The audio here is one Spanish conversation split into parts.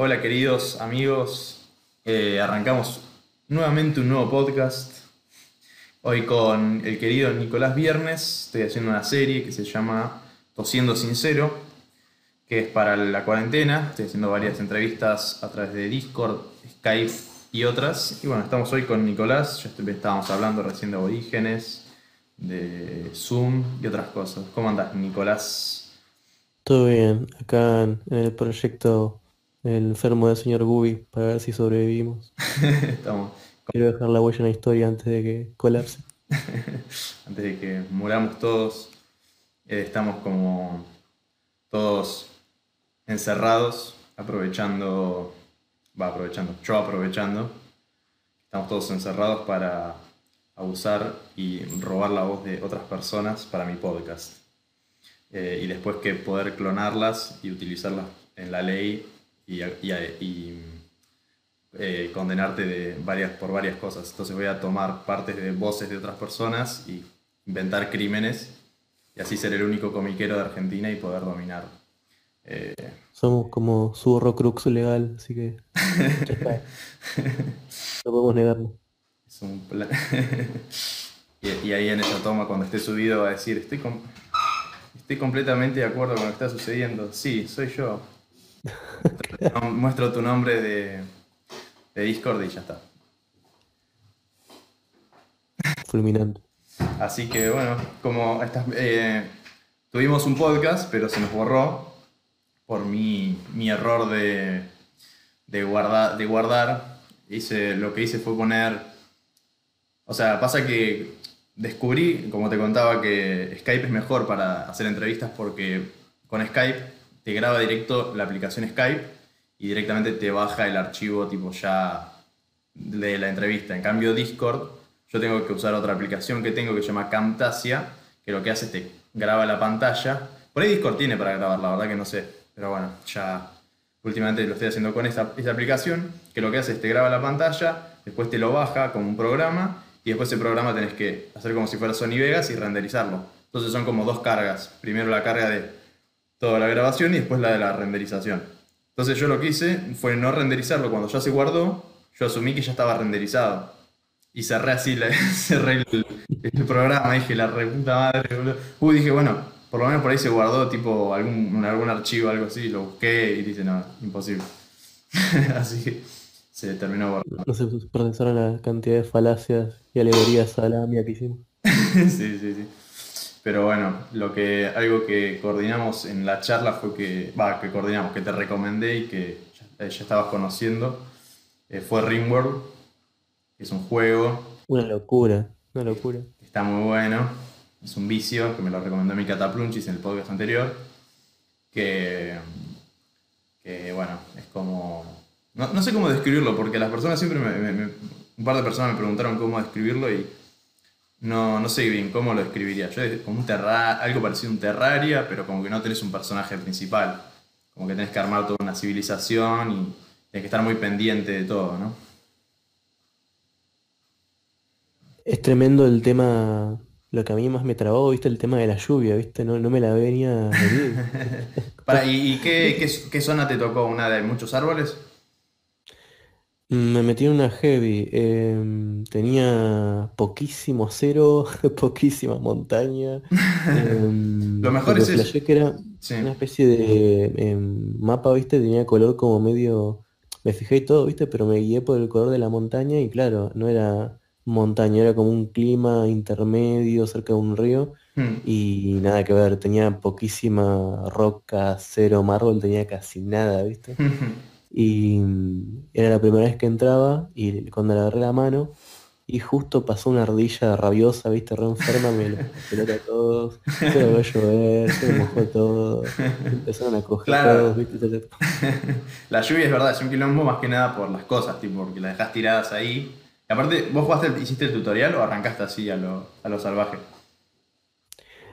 Hola queridos amigos, Eh, arrancamos nuevamente un nuevo podcast. Hoy con el querido Nicolás Viernes estoy haciendo una serie que se llama Tosiendo Sincero, que es para la cuarentena. Estoy haciendo varias entrevistas a través de Discord, Skype y otras. Y bueno, estamos hoy con Nicolás, ya estábamos hablando recién de aborígenes, de Zoom y otras cosas. ¿Cómo andas, Nicolás? Todo bien, acá en el proyecto El enfermo del señor Gubi, para ver si sobrevivimos. Estamos Quiero dejar la huella en la historia antes de que colapse. antes de que muramos todos, eh, estamos como todos encerrados, aprovechando, va aprovechando, yo aprovechando, estamos todos encerrados para abusar y robar la voz de otras personas para mi podcast. Eh, y después que poder clonarlas y utilizarlas en la ley y, y- y, eh, condenarte de varias, por varias cosas. Entonces voy a tomar partes de voces de otras personas y inventar crímenes y así ser el único comiquero de Argentina y poder dominar. Eh, Somos como su Horrocrux legal, así que. No podemos negarlo. es un plan. y, y ahí en esa toma, cuando esté subido, va a decir, estoy, com- estoy completamente de acuerdo con lo que está sucediendo. Sí, soy yo. No, Muestro tu nombre de, de Discord y ya está. Fulminante. Así que bueno, como estas- eh, tuvimos un podcast, pero se nos borró por mi, mi error de, de, guarda- de guardar. Hice, lo que hice fue poner... O sea, pasa que descubrí, como te contaba, que Skype es mejor para hacer entrevistas porque con Skype te graba directo la aplicación Skype y directamente te baja el archivo tipo ya de la entrevista. En cambio Discord, yo tengo que usar otra aplicación que tengo que se llama Camtasia, que lo que hace es te graba la pantalla. Por ahí Discord tiene para grabar, la verdad que no sé. Pero bueno, ya últimamente lo estoy haciendo con esta, aplicación, que lo que hace es te graba la pantalla, después te lo baja como un programa, y después ese programa tenés que hacer como si fuera Sony Vegas y renderizarlo. Entonces son como dos cargas. Primero la carga de toda la grabación y después la de la renderización. Entonces yo lo que hice fue no renderizarlo cuando ya se guardó, yo asumí que ya estaba renderizado. Y cerré así, la- cerré el, el programa, dije, la reputa madre, boludo. Uy, dije, bueno, por lo menos por ahí se guardó tipo algún, algún archivo, algo así, lo busqué y dije, no, imposible. así que se terminó guardando. No se procesaron la cantidad de falacias y alegorías a la mía que hicimos. sí, sí, sí. Pero bueno, lo que, algo que coordinamos en la charla fue que, va, que coordinamos, que te recomendé y que ya, eh, ya estabas conociendo, eh, fue Ringworld, que es un juego Una locura, una locura. está muy bueno, es un vicio, que me lo recomendó mi Cataplunchis en el podcast anterior, que, que bueno, es como, no, no sé cómo describirlo, porque las personas siempre, me- me- me- un par de personas me preguntaron cómo describirlo y no, no sé bien cómo lo describiría. Yo como un terra algo parecido a un Terraria, pero como que no tenés un personaje principal. Como que tenés que armar toda una civilización y tenés que estar muy pendiente de todo, ¿no? Es tremendo el tema, lo que a mí más me trabó, viste, el tema de la lluvia, viste, no, no me la venía. Para, ¿Y, y qué, qué, qué zona te tocó? ¿Una de muchos árboles? Me metí en una heavy, em, tenía poquísimo acero, poquísima montaña. em, Lo mejor es que eso. flashé que era Sí. una especie de em, mapa, viste, tenía color como medio, me fijé y todo, viste, pero me guié por el color de la montaña y claro, no era montaña, era como un clima intermedio cerca de un río Hmm. y nada que ver, tenía poquísima roca, cero mármol, tenía casi nada, viste. Y mm, era la primera vez que entraba y cuando le agarré la mano y justo pasó una ardilla rabiosa, viste, re enferma, me lo pelota a todos, se lo a llover, se me mojó todo, empezaron a coger Claro. todos, viste. La lluvia es verdad, es un quilombo más que nada por las cosas, tipo, porque las dejas tiradas ahí. Y aparte, ¿vos jugaste, hiciste el tutorial o arrancaste así a lo, a lo salvaje?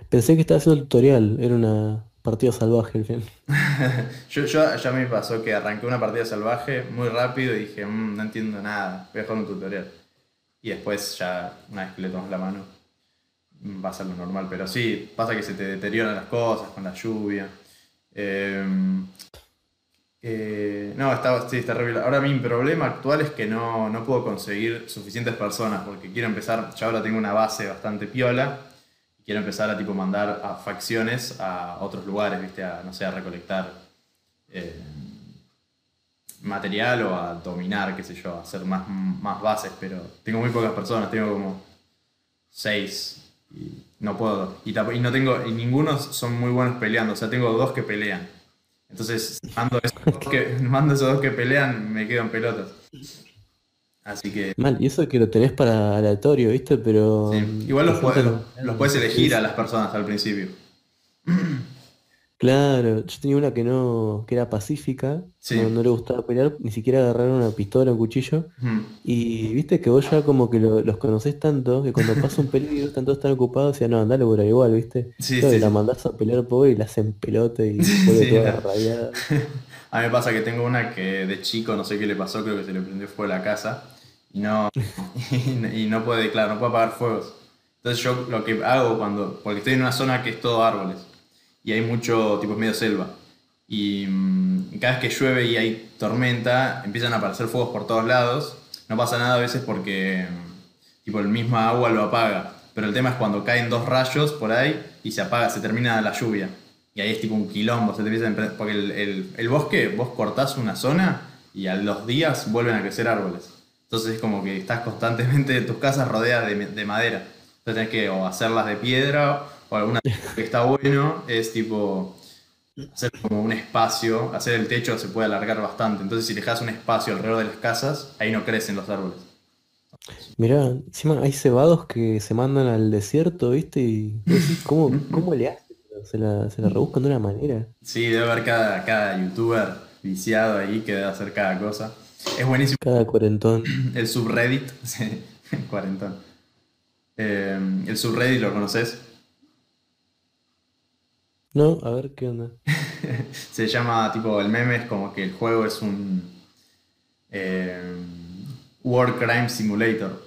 Pensé que estaba haciendo el tutorial, era una partida salvaje al final. Yo, yo ya me pasó que arranqué una partida salvaje muy rápido y dije, "Mm, no entiendo nada, voy a jugar un tutorial. Y después ya, una vez que le tomas la mano, va a ser lo normal. Pero sí, pasa que se te deterioran las cosas con la lluvia. Eh, Eh, no, está, sí, está. Ahora mi problema actual es que no, no puedo conseguir suficientes personas porque quiero empezar, ya ahora tengo una base bastante piola quiero empezar a tipo mandar a facciones a otros lugares, ¿viste? A, no sé, a recolectar eh, material o a dominar, qué sé yo, a hacer más, más bases, pero tengo muy pocas personas, tengo como seis y no puedo. Y, y no tengo, y ninguno son muy buenos peleando, o sea, tengo dos que pelean. Entonces, mando esos, dos que, mando esos dos que pelean, me quedo en pelotas. Así que. Mal, y eso que lo tenés para aleatorio, ¿viste? Pero. Igual los puedes, los puedes elegir a las personas al principio. Claro, yo tenía una que no, que era pacífica, no, le gustaba pelear, ni siquiera agarrar una pistola o un cuchillo. Y viste que vos ya como que los conocés tanto, que cuando pasa un peligro están todos tan ocupados, y no, andale por ahí igual, ¿viste? Sí, la mandás a pelear pobre y la hacen pelote y vuelve toda rayada. A mí me pasa que tengo una que de chico no sé qué le pasó, creo que se le prendió fuego a la casa y no, y, no puede, claro, no puede apagar fuegos. Entonces yo lo que hago cuando, porque estoy en una zona que es todo árboles y hay mucho, tipo, medio selva. Y mm, cada vez que llueve y hay tormenta, empiezan a aparecer fuegos por todos lados. No pasa nada a veces porque, mm, tipo, el mismo agua lo apaga. Pero el tema es cuando caen dos rayos por ahí y se apaga, se termina la lluvia. Y ahí es tipo un quilombo, se te empieza porque el, el, bosque, vos cortás una zona y a los días vuelven a crecer árboles. Entonces es como que estás constantemente, tus casas rodeadas de, de madera. Entonces tenés que o hacerlas de piedra o alguna que está bueno es tipo hacer como un espacio, hacer el techo se puede alargar bastante. Entonces, si dejas un espacio alrededor de las casas, ahí no crecen los árboles. Mirá, encima hay cebados que se mandan al desierto, ¿viste? Y ¿cómo, cómo le hacen? Se la, se la rebuscan de una manera. Sí, debe haber cada, cada youtuber viciado ahí que debe hacer cada cosa. Es buenísimo. Cada cuarentón. El subreddit, sí, cuarentón. Eh, el subreddit, ¿lo conoces? No, a ver qué onda. Se llama, tipo, el meme es como que el juego es un eh, War Crime Simulator.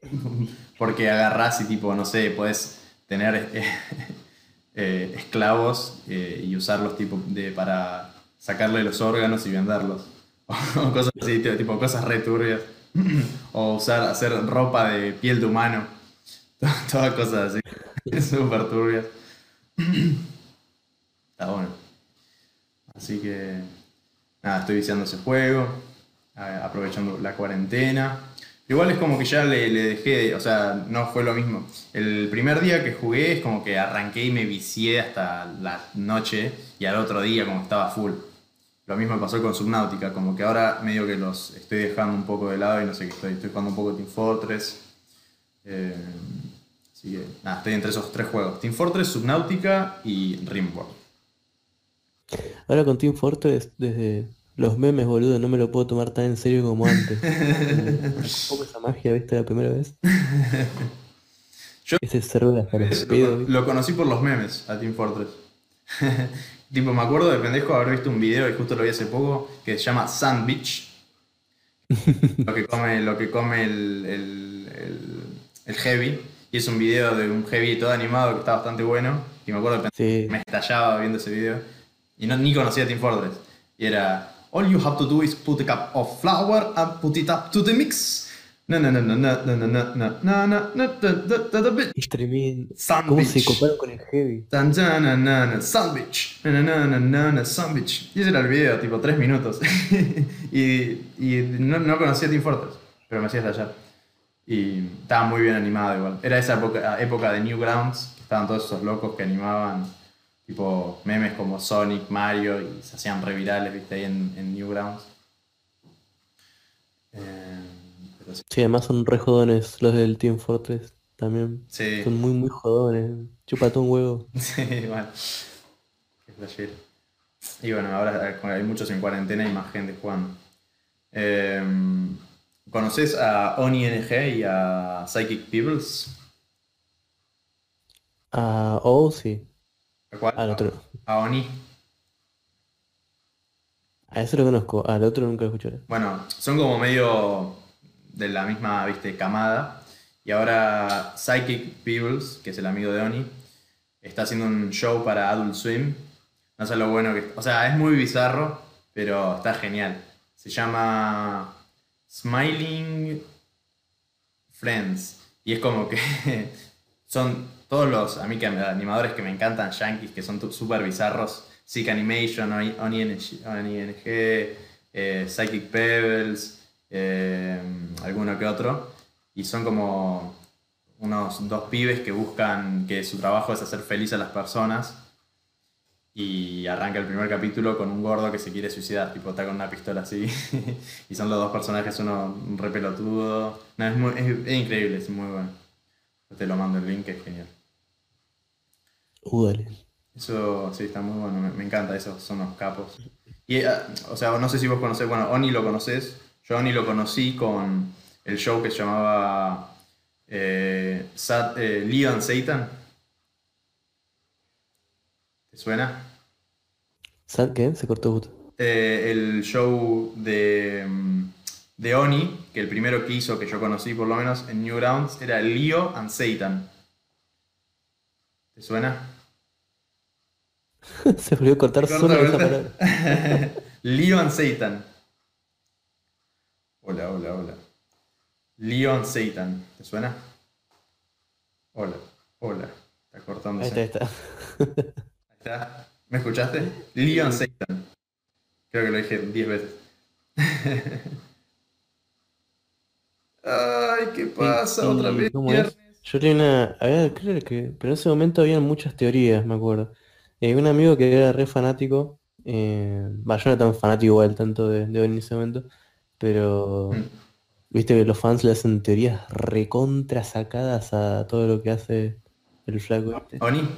Porque agarrás y, tipo, no sé, puedes tener eh, esclavos eh, y usarlos, tipo, de, para sacarle los órganos y venderlos. o cosas así, tipo, cosas returbias. o usar, hacer ropa de piel de humano. Todas cosas así. Súper turbias. Está bueno. Así que, nada, estoy viciando ese juego, aprovechando la cuarentena. Igual es como que ya le, dejé, o sea, no fue lo mismo. El primer día que jugué es como que arranqué y me vicié hasta la noche y al otro día como estaba full. Lo mismo pasó con Subnautica, como que ahora medio que los estoy dejando un poco de lado y no sé qué estoy. Estoy jugando un poco Team Fortress. Eh, Así que nada, estoy entre esos tres juegos: Team Fortress, Subnautica y Rimworld. Ahora con Team Fortress, desde los memes, boludo, no me lo puedo tomar tan en serio como antes. ¿Cómo esa magia, viste, la primera vez? Yo Ese cerdo lo, lo conocí por los memes a Team Fortress. tipo, me acuerdo de pendejo haber visto un video, y justo lo vi hace poco, que se llama Sandwich. lo que come, lo que come el, el, el heavy y es un video de un heavy todo animado que está bastante bueno. Y me acuerdo que me estallaba viendo ese video. Y no, ni conocía Team Fortress. Y era, all you have to do is put a cup of flour and put it up to the mix. Es tremendo. ¿Cómo se coparon con el heavy? Sandwich. Sandwich. Y ese era el video, tipo 3 minutos. y, y no, no conocía a Team Fortress, pero me hacía estallar. Y estaba muy bien animado igual. Era esa época, época de Newgrounds, que estaban todos esos locos que animaban tipo memes como Sonic, Mario, y se hacían revirales, viste, ahí en, en Newgrounds. Eh sí. además son re jodones los del Team Fortress también. Sí. Son muy, muy jodones. Chupate un huevo. Sí, igual. Qué Y bueno, ahora hay muchos en cuarentena y más gente jugando. Eh, ¿Conoces a Oni NG y a Psychic Peoples? A O, sí. ¿A cuál? Al otro. A Oni. A ese lo conozco, al otro nunca lo escuché. Bueno, son como medio de la misma, viste, camada. Y ahora Psychic Peoples, que es el amigo de Oni, está haciendo un show para Adult Swim. No sé lo bueno que... O sea, es muy bizarro, pero está genial. Se llama Smiling Friends. Y es como que son todos los a animadores que me encantan, yankees, que son súper bizarros. Sick Animation, ONING, eh, Psychic Pebbles, eh, alguno que otro. Y son como unos dos pibes que buscan que su trabajo es hacer feliz a las personas. Y arranca el primer capítulo con un gordo que se quiere suicidar, tipo está con una pistola así. y son los dos personajes, uno un re pelotudo. es, increíble, es muy bueno. Te lo mando el link, es genial. Uh, Eso sí, está muy bueno, me, encanta, esos son los capos. Y, ah, o sea, no sé si vos conocés, bueno, Oni lo conoces. Yo Oni lo conocí con el show que se llamaba eh, eh, Leon Satan. ¿Te suena? ¿Qué? Se cortó eh, el show de, mm, de Oni, que el primero que hizo, que yo conocí por lo menos en Newgrounds, era Leo and Satan. ¿Te suena? Se volvió a cortar solo esa palabra. Leo and Satan. Hola, hola, hola. Leon Satan. ¿Te suena? Hola, hola. Está cortándose. Ahí está, ahí está. ¿Me escuchaste? Leon Satan. Creo que lo dije 10 veces. Ay, ¿qué pasa? Otra vez. Yo tenía una. A ver, creo que. Pero en ese momento había muchas teorías, me acuerdo. Eh, un amigo que era re fanático. Eh, yo no era tan fanático igual tanto de, de en ese momento. Pero. Mm. Viste que los fans le hacen teorías recontra sacadas a todo lo que hace el flaco este. ¿Oni?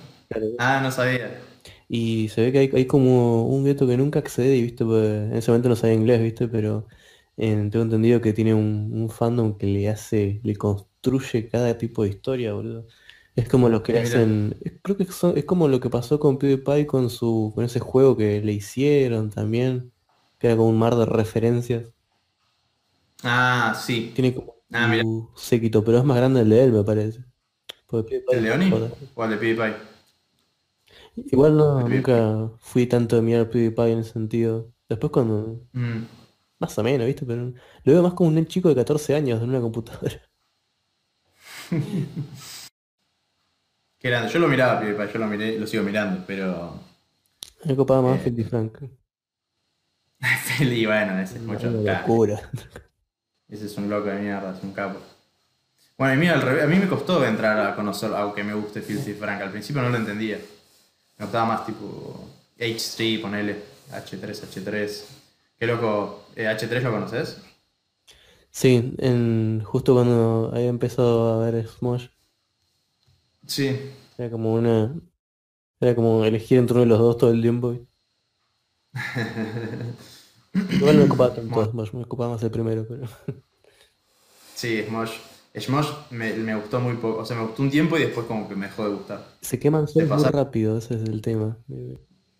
Ah, no sabía. Y se ve que hay, como un gueto que nunca accede, y viste, pues, en ese momento no sabía inglés, viste, pero tengo entendido que tiene un, fandom que le hace, le construye cada tipo de historia, boludo. Es como lo que hacen, creo que es como lo que pasó con PewDiePie con su, con ese juego que le hicieron también, que era como un mar de referencias. Ah, sí. Tiene como ah, un séquito, pero es más grande el de él, me parece. ¿El de Oni? ¿O el de PewDiePie? Igual no, nunca fui tanto de mirar PewDiePie en ese sentido. Después cuando... Mm. Más o menos, ¿viste? Pero lo veo más como un chico de 14 años en una computadora. Qué grande. Yo lo miraba PewDiePie, yo lo miré, lo sigo mirando, pero... Me copaba más eh... Frank. Feli, bueno, ese es mucho. locura. Ese es un loco de mierda, es un capo. Bueno, a mí, al revés, a mí me costó entrar a conocer, aunque me guste Filthy Frank. Al principio no lo entendía. Me gustaba más tipo H3, ponele, H3, H3. Qué loco, ¿H3 eh, lo conoces? Sí, en, justo cuando había empezado a ver Smosh. Sí. Era como una. Era como elegir entre uno de los dos todo el tiempo. Igual me ocupaba tanto Smosh, me ocupaba más el primero, pero. Sí, Smosh. Smosh me, me, gustó muy poco, o sea, me gustó un tiempo y después como que me dejó de gustar. Se queman muy rápido, ese es el tema.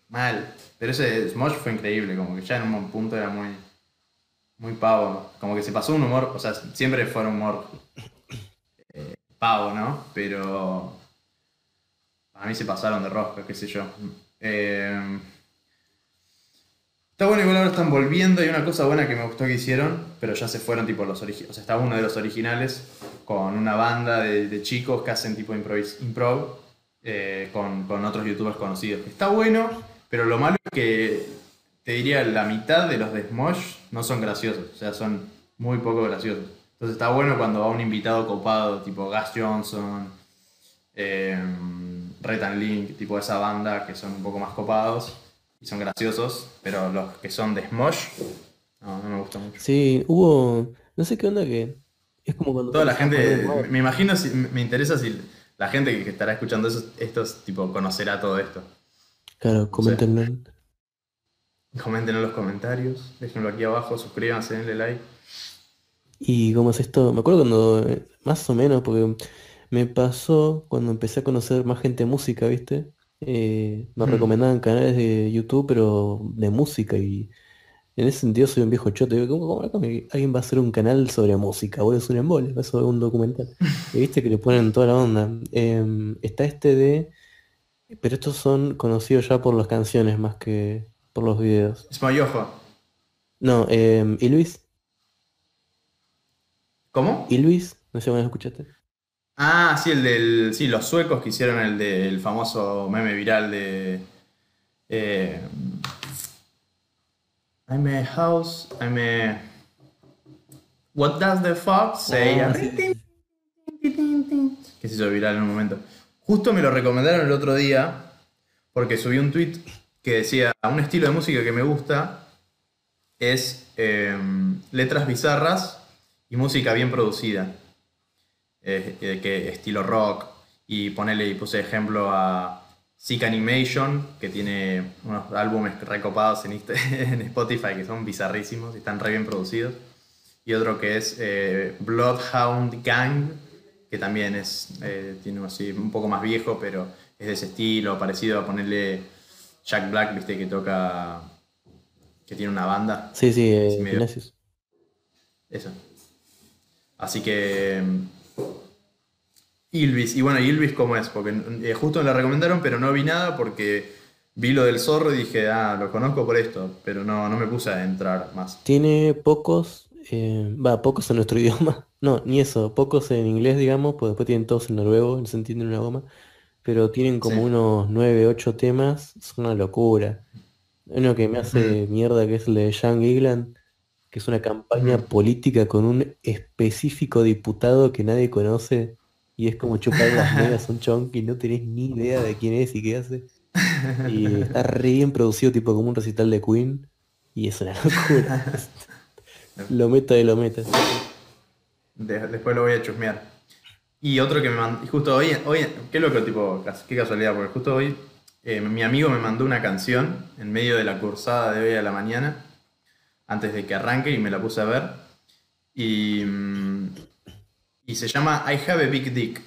Mal, pero ese Smosh fue increíble, como que ya en un punto era muy, muy pavo, como que se pasó un humor, o sea, siempre fue un humor eh, pavo, ¿no? Pero a mí se pasaron de rosca, qué sé yo. Eh, Está bueno, igual ahora están volviendo. Hay una cosa buena que me gustó que hicieron, pero ya se fueron tipo los originales. O sea, está uno de los originales con una banda de, chicos que hacen tipo improv eh, con, otros youtubers conocidos. Está bueno, pero lo malo es que te diría la mitad de los de Smosh no son graciosos. O sea, son muy poco graciosos. Entonces está bueno cuando va un invitado copado, tipo Gas Johnson, eh, Retan Link, tipo esa banda que son un poco más copados y son graciosos, pero los que son de Smosh, no, no me gustan mucho. Sí, hubo, no sé qué onda que es como cuando... Toda la gente, me imagino, si, me interesa si la gente que estará escuchando eso, estos, tipo, conocerá todo esto. Claro, coméntenlo. comenten en los comentarios, déjenlo aquí abajo, suscríbanse, denle like. Y cómo es esto, me acuerdo cuando, más o menos, porque me pasó cuando empecé a conocer más gente de música, ¿viste? Eh, me mm. recomendaban canales de YouTube, pero de música y en ese sentido soy un viejo chote. ¿Cómo, alguien va a hacer un canal sobre música? Voy a hacer un embole, eso es un documental. Y viste que le ponen toda la onda. Em, está este de... Pero estos son conocidos ya por las canciones más que por los videos. Es Moyojo. No, eh, ¿y Luis? ¿Cómo? ¿Y Luis? No sé si lo escuchaste. Ah, sí, el del. Sí, los suecos que hicieron el del famoso meme viral de. Eh, I'm a house. I'm a. What does the fox say? Sí. que se hizo viral en un momento. Justo me lo recomendaron el otro día porque subí un tweet que decía un estilo de música que me gusta es eh, letras bizarras y música bien producida. Eh, eh, que estilo rock. Y ponerle y puse ejemplo a Sick Animation que tiene unos álbumes recopados en, en Spotify que son bizarrísimos y están re bien producidos. Y otro que es eh, Bloodhound Gang, que también es, eh, tiene así un poco más viejo, pero es de ese estilo, parecido a ponerle Jack Black, viste, que toca, que tiene una banda, Sí, sí, eh, eso. Así que... Ilvis, y bueno, Ilvis cómo es, porque eh, justo me la recomendaron, pero no vi nada porque vi lo del zorro y dije, ah, lo conozco por esto, pero no, no me puse a entrar más. Tiene pocos, eh, va, pocos en nuestro idioma. No, ni eso, pocos en inglés, digamos, pues después tienen todos en noruego, no se entiende una goma. Pero tienen como Sí. unos 9, 8 temas, es una locura. Uno que me hace mierda que es el de Young England, que es una campaña Ujú. política con un específico diputado que nadie conoce y es como chupar las medias a un chon que no tenés ni idea de quién es y qué hace. Y está re bien producido, tipo como un recital de Queen, y es una locura. Lo meta de lo meta. De- después lo voy a chusmear. Y otro que me mandó, y justo hoy, hoy, qué loco, tipo, qué casualidad, porque justo hoy eh, mi amigo me mandó una canción en medio de la cursada de hoy a la mañana, antes de que arranque, y me la puse a ver. Y, mm, y se llama I Have a Big Dick,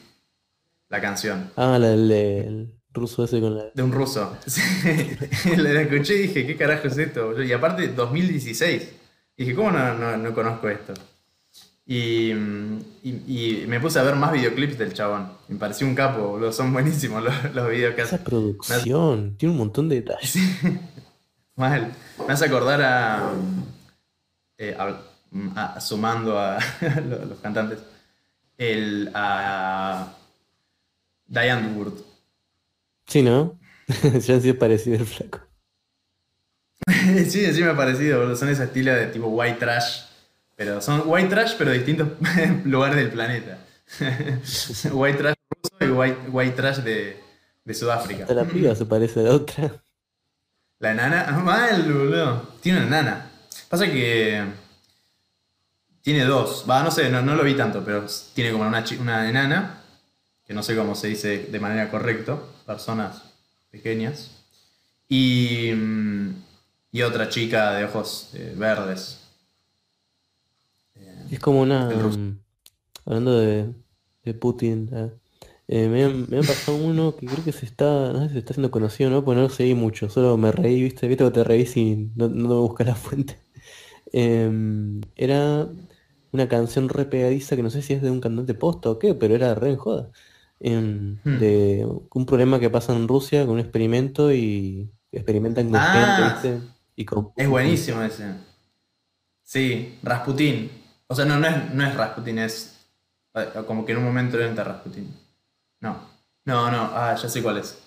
la canción, Ah, la del el ruso ese con la... de un ruso. La escuché y dije, ¿qué carajo es esto? Y aparte, 2016. Dije, ¿cómo no, no, no conozco esto? Y, mm, y- y me puse a ver más videoclips del chabón. Me pareció un capo, boludo. Son buenísimos los, los videos que hace. Esa producción, tiene un montón de detalles. Mal. Me hace acordar a. eh, a- a- sumando a los, los cantantes. El. a. Diane Wood. Sí, ¿no? Ya han sido parecido el flaco. sí, sí me ha parecido, boludo. Son ese estilo de tipo white trash. Pero son white trash, pero de distintos lugares del planeta. white trash ruso y white, white trash de, de Sudáfrica. Hasta la piba se parece a la otra. La enana, ah, mal, boludo. Tiene una enana. Pasa que. Tiene dos. Va, no sé, no, no lo vi tanto, pero tiene como una, una enana, que no sé cómo se dice de manera correcta, personas pequeñas. Y. mm, Y otra chica de ojos eh, verdes. Es como una... Mm, Hablando de, de Putin, eh, me, han- me ha pasado uno que creo que se está, no sé si se está haciendo conocido, ¿no? Pues no lo seguí mucho, solo me reí, ¿viste? ¿Viste que te reís y no, no me buscas la fuente? Em, era una canción re pegadiza que no sé si es de un cantante posta o qué, pero era re en joda. Em, Hmm. de un problema que pasa en Rusia con un experimento y experimentan con Ah, gente, ¿viste? Y con Es buenísimo ese. Sí, Rasputín. O sea, no, no es, no es Rasputín, es. eh, Como que en un momento entra Rasputín. No. No, no, ah, ya sé cuál es.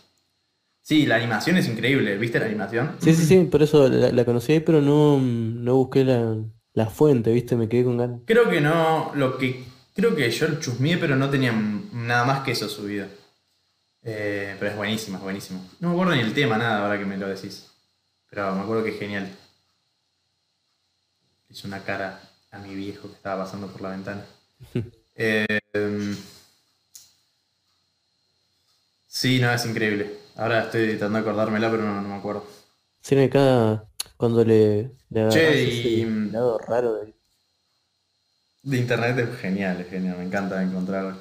Sí, la animación es increíble. ¿Viste la animación? Sí, sí, sí, por eso la, la conocí ahí, pero no, no busqué la, la fuente, ¿viste? Me quedé con ganas. Creo que no. Lo que. Creo que yo lo chusmeé, pero no tenía nada más que eso subido. Eh, pero es buenísimo, es buenísimo. No me acuerdo ni el tema, nada, ahora que me lo decís. Pero me acuerdo que es genial. Hice una cara a mi viejo que estaba pasando por la ventana. Eh, em, sí, no, es increíble. Ahora estoy tratando de acordármela, pero no, no me acuerdo. Sí, no, cada cuando le, le Che, y- lado raro de... De internet es genial, es genial, me encanta encontrar.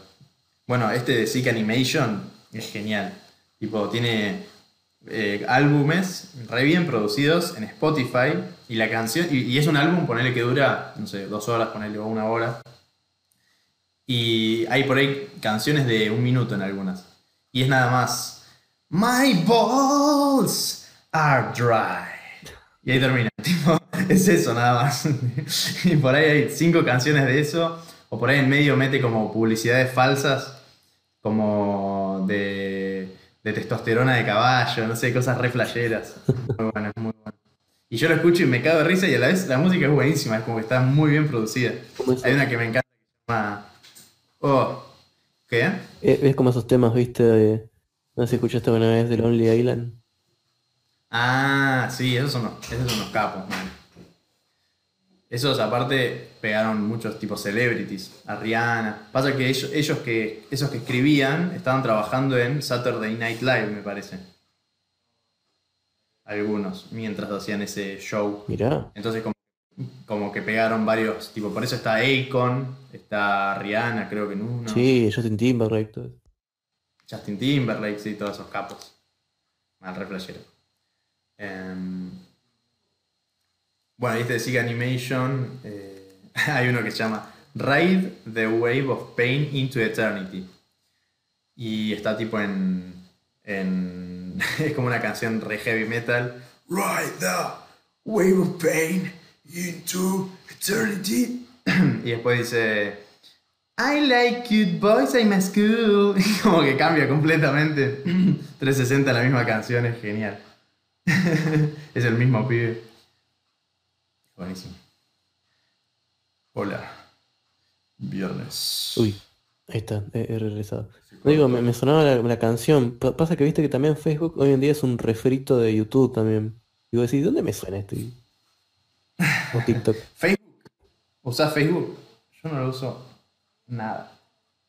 Bueno, este de Sick Animation es genial. Tipo, tiene eh, álbumes re bien producidos en Spotify y la canción, y, y es un álbum, ponele que dura, no sé, dos horas, ponele o una hora. Y hay por ahí canciones de un minuto en algunas. Y es nada más. My balls are dry. Y ahí termina. Tipo, es eso nada más. y por ahí hay cinco canciones de eso. O por ahí en medio mete como publicidades falsas. Como de, de testosterona de caballo, no sé, cosas re flasheras. Muy buenas, muy buenas. Y yo lo escucho y me cago de risa y a la vez la música es buenísima, es como que está muy bien producida. ¿Cómo es? Hay una que me encanta que se llama... Oh, ¿qué? Es como esos temas, viste, de... No sé si escuchaste una vez de Lonely Island. Ah, sí, esos son los, esos son los capos, man. Esos aparte pegaron muchos tipos celebrities, a Rihanna. Pasa que ellos, ellos que, esos que escribían estaban trabajando en Saturday Night Live, me parece. Algunos, mientras hacían ese show. Mirá, Entonces como, como que pegaron varios, tipo, por eso está Akon, está Rihanna, creo que en uno. sí, Justin Timberlake. todo. Justin Timberlake, sí, todos esos capos. Mal re flashero. Em, bueno, viste de Sig Animation. eh, hay uno que se llama Ride the Wave of Pain into Eternity. Y está tipo en. en es como una canción re heavy metal. Ride the Wave of Pain into Eternity. y después dice. I like cute boys, I'm a school. Como que cambia completamente. 360 la misma canción, es genial. es el mismo pibe. Buenísimo. Hola. Viernes. Uy, ahí está, he, he regresado. No digo, me, me sonaba la, la canción. Pa- pasa que viste que también Facebook hoy en día es un refrito de YouTube también. Y vos decís, ¿dónde me suena esto? Y- O TikTok. Facebook. ¿Usás Facebook? Yo no lo uso nada.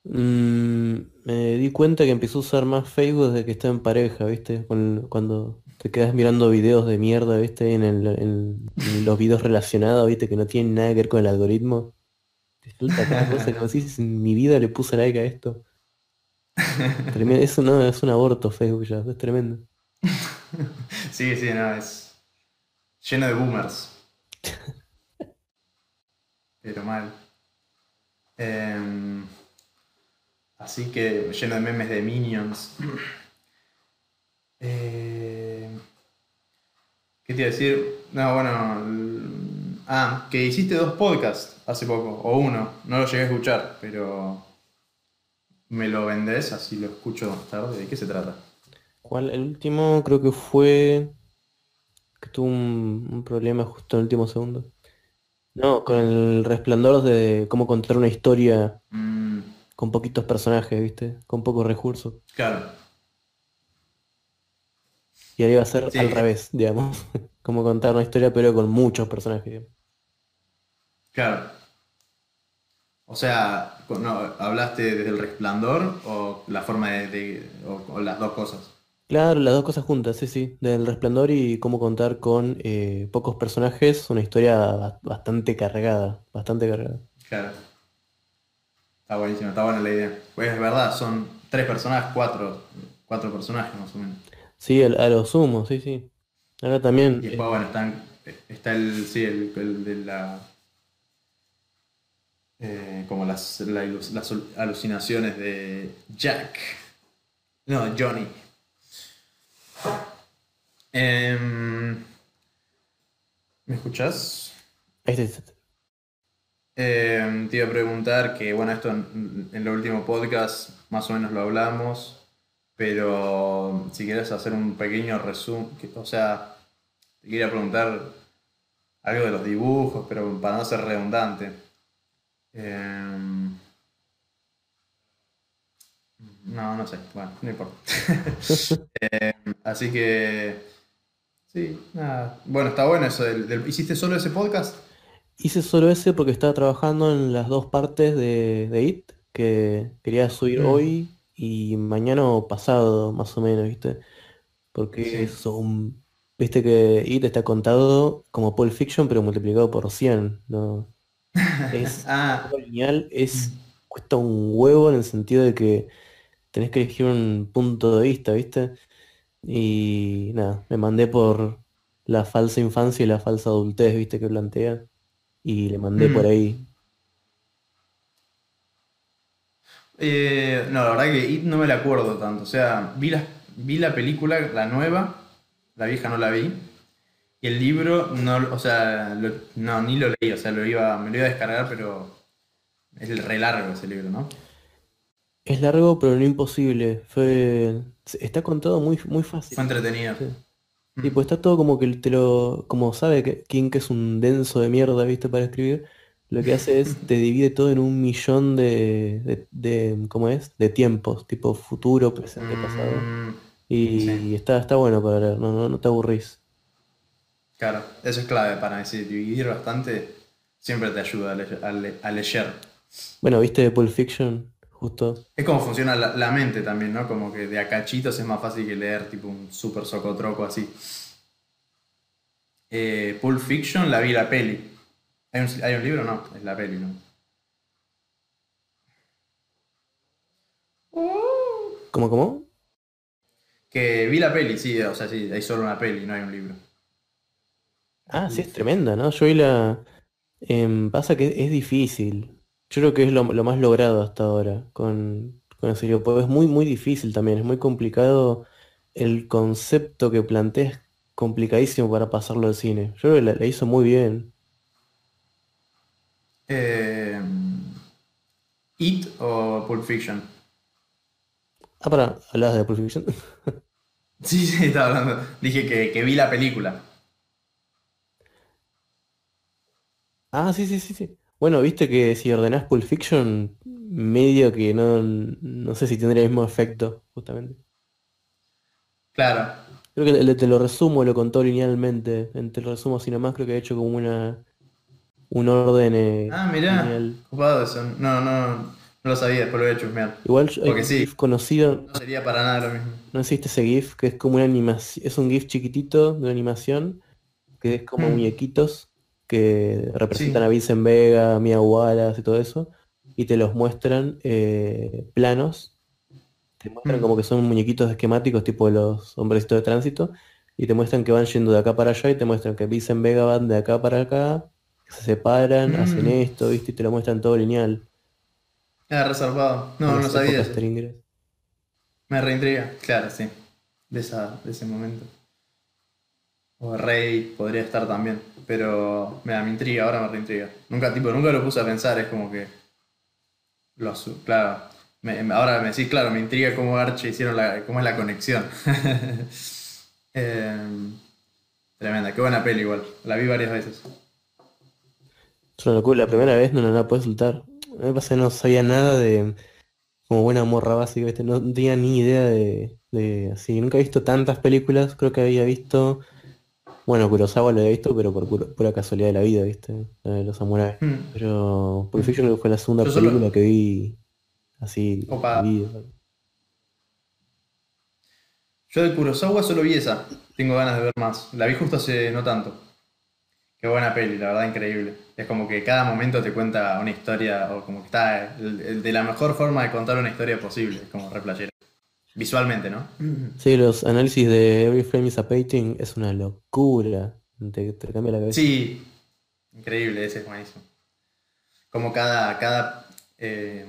Mm, me di cuenta que empecé a usar más Facebook desde que estoy en pareja, ¿viste? Cuando te quedas mirando videos de mierda, ¿viste? En, el- en- en los videos relacionados, ¿viste? Que no tienen nada que ver con el algoritmo. Te salta cada cosa que decís, en mi vida le puse like a esto. Tremendo, eso no, es un aborto Facebook ya, es tremendo. Sí, sí, no, es lleno de boomers. Pero mal. Em, así que lleno de memes de minions. Eh, ¿qué te iba a decir? No, bueno. Ah, que hiciste dos podcasts hace poco, o uno. No lo llegué a escuchar, pero me lo vendés, así lo escucho más tarde. ¿De qué se trata? ¿Cuál? El último creo que fue que tuvo un, un problema justo en el último segundo. No, con el resplandor de cómo contar una historia Mm, con poquitos personajes, ¿viste? Con pocos recursos. claro. Y ahora iba a ser Sí. al revés, digamos. Cómo contar una historia pero con muchos personajes. digamos. Claro. O sea, no, ¿hablaste desde el resplandor o la forma de, de- o, o las dos cosas? Claro, las dos cosas juntas, sí, sí. Del resplandor y cómo contar con eh, pocos personajes una historia ba- bastante cargada, bastante cargada. Claro. Está buenísimo, está buena la idea. Pues es verdad, son tres personajes, cuatro, cuatro personajes más o menos. Sí, el- a lo sumo, sí, sí. Ahora también, Y eh, después, bueno, están, está el, sí, el, el de la... eh, como las, la ilus- las alucinaciones de Jack. No, Johnny. Em, ¿Me ahí está. Em, te iba a preguntar que, bueno, esto en, en el último podcast más o menos lo hablamos, pero si quieres hacer un pequeño resumen, o sea, te quería preguntar algo de los dibujos, pero para no ser redundante. Em, no, no sé, bueno, no importa. Em, así que, sí, nada. Bueno, está bueno eso. del- del- ¿Hiciste solo ese podcast? Hice solo ese porque estaba trabajando en las dos partes de, de IT que quería subir Mm. hoy y mañana o pasado, más o menos, ¿viste? Porque Sí. son, viste que IT está contado como Pulp Fiction, pero multiplicado por 100, ¿no? Es Ah, lineal, es, cuesta un huevo en el sentido de que tenés que elegir un punto de vista, ¿viste? Y nada, me mandé por la falsa infancia y la falsa adultez, ¿viste? Que plantea. Y le mandé por Mm. ahí. Eh, no, la verdad que It no me la acuerdo tanto. O sea, vi la, vi la película, la nueva, la vieja no la vi. Y el libro, no, o sea, no, ni lo leí, o sea, lo iba, me lo iba a descargar, pero es re largo ese libro, ¿no? Es largo, pero no imposible. Fue. Está contado muy, muy fácil. Fue entretenido. Sí. pues está todo como que te lo. como sabe que quién que es un denso de mierda, viste, para escribir. Lo que hace es te divide todo en un millón de, de, ¿cómo es? De tiempos, tipo futuro, presente, pasado. Mm, y, está, está bueno para leer, no, no, te aburrís. Claro, eso es clave para decir, dividir bastante siempre te ayuda a, a leer. Bueno, ¿viste Pulp Fiction? Es como funciona la, mente también, ¿no? Como que de a cachitos es más fácil que leer tipo un super socotroco así. Eh, Pulp Fiction la vi la peli. ¿Hay un, ¿Hay un libro? No, es la peli, ¿no? ¿Cómo, cómo? Que vi la peli, sí, o sea, sí, hay solo una peli, no hay un libro. Ah, sí, es tremenda, ¿no? Yo vi la... Em, pasa que es difícil. Yo creo que es lo, más logrado hasta ahora con, con el serio, es muy, muy difícil también, es muy complicado. El concepto que plantea es complicadísimo para pasarlo al cine. Yo creo que la, hizo muy bien. Eh, ¿It o Pulp Fiction? Ah, para, ¿hablabas de Pulp Fiction? sí, sí, estaba hablando. Dije que, que vi la película. Ah, sí, sí, sí, sí. Bueno, viste que si ordenás Pulp Fiction, medio que no, no sé si tendría el mismo efecto, justamente. Claro. Creo que te lo resumo, lo contó linealmente. Te lo resumo así nomás, creo que ha hecho como una un orden. Eh, ah, mirá, ocupado eso. No, no, no lo sabía, después lo voy a chusmear. Igual Porque sí, GIF conocido. No sería para nada lo mismo. No existe ese GIF, que es como una animación. Es un GIF chiquitito de una animación, que es como hmm. muñequitos que representan a Vincent Vega, Mia Wallace y todo eso, y te los muestran eh, planos, te muestran mm. como que son muñequitos esquemáticos tipo los hombrecitos de tránsito, y te muestran que van yendo de acá para allá y te muestran que Vincent Vega van de acá para acá, se separan, mm. hacen esto, ¿viste? Y te lo muestran todo lineal. Ah, reservado. No, no sabía. Eso. Me reintriga, claro, sí. De, esa, de ese momento. O Rey podría estar también. Pero me, da, me intriga, ahora me reintriga. Nunca, tipo, nunca lo puse a pensar, es como que. Lo, claro. ahora me decís, claro, me intriga cómo Archie hicieron la. cómo es la conexión. Em, tremenda, qué buena peli igual. La vi varias veces. Es una locura, la primera vez no, la puedo soltar. Me pasa que no sabía nada de. como buena morra básica, no tenía ni idea de, de. así, nunca he visto tantas películas, creo que había visto bueno, Kurosawa lo he visto, pero por pura, casualidad de la vida, ¿viste? los samuráis. Hmm. Pero Pulp Fiction fue la segunda película que vi así. Yo de Kurosawa solo vi esa. Tengo ganas de ver más. La vi justo hace no tanto. Qué buena peli, la verdad increíble. Es como que cada momento te cuenta una historia, o como que está de la mejor forma de contar una historia posible, es como replayero. Visualmente, ¿no? Sí, los análisis de Every Frame is a Painting es una locura. Te, cambia la cabeza. Sí, increíble, ese es buenísimo. Como cada, cada, eh,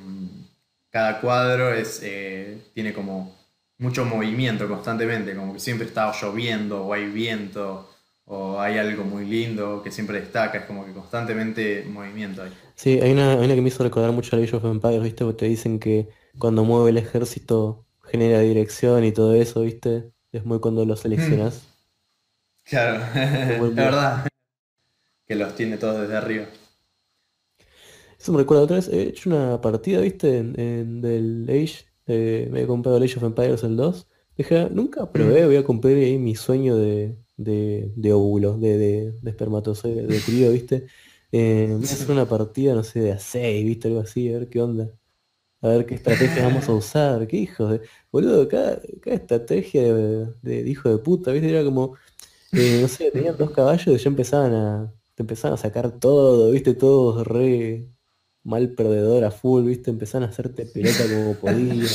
cada cuadro es, eh, tiene como mucho movimiento constantemente, como que siempre está lloviendo o hay viento o hay algo muy lindo que siempre destaca, es como que constantemente movimiento hay. Sí, hay una, hay una que me hizo recordar mucho a Age of Empires, ¿viste? Porque te dicen que cuando mueve el ejército genera dirección y todo eso, ¿viste? Es muy cuando lo seleccionas. Claro, es verdad. Que los tiene todos desde arriba. Eso me recuerda otra vez, he hecho una partida, ¿viste? En, del Age, me he comprado el Age of Empires el 2. Dije, nunca probé, voy a cumplir ahí mi sueño de, de, de óvulo, de, de, de espermatozoide, de crío, ¿viste? Eh, voy a hacer una partida, no sé, de a 6, ¿viste? Algo así, a ver qué onda a ver qué estrategia vamos a usar, qué hijos de. Boludo, cada, estrategia de, hijo de puta, ¿viste? Era como. Eh, no sé, tenían dos caballos y ya empezaban a. Te empezaban a sacar todo, viste, todos re mal perdedor a full, viste, empezaban a hacerte pelota como podían.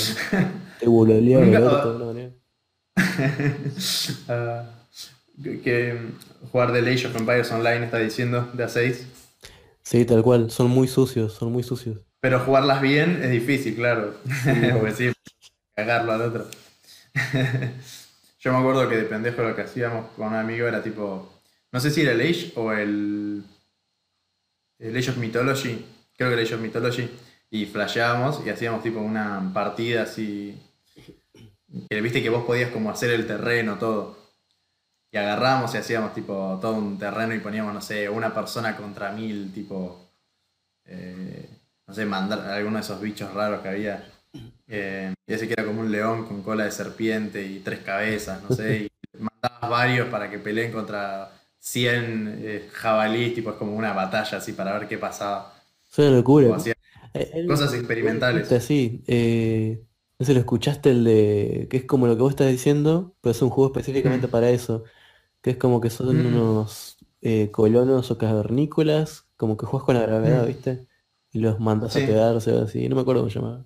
te boludeaban el orto de que jugar de Age of Empires Online está diciendo de A6. Sí, tal cual, son muy sucios, son muy sucios. Pero jugarlas bien es difícil, claro. Porque sí, cagarlo al otro. Yo me acuerdo que de pendejo lo que hacíamos con un amigo era tipo, No sé si era el Age o el. El Age of Mythology. Creo que el Age of Mythology. Y flasheábamos y hacíamos tipo una partida así. Que viste que vos podías como hacer el terreno, todo. Y agarramos y hacíamos tipo todo un terreno y poníamos, no sé, una persona contra mil, tipo. eh, no sé, mandar alguno de esos bichos raros que había. Eh, y ese que era como un león con cola de serpiente y tres cabezas, no sé. Y mandabas varios para que peleen contra 100 eh, jabalíes, tipo es como una batalla así para ver qué pasaba. Fue una locura. Hacía Eh, el- cosas experimentales. Este, Sí, eh, no sé, lo escuchaste el de, que es como lo que vos estás diciendo, pero es un juego específicamente Mm. para eso, que es como que son Mm. unos eh, colonos o cavernícolas, como que juegas con la gravedad, Mm. ¿viste? Y los mandas a Sí. pegarse o así, no me acuerdo cómo se llamaba.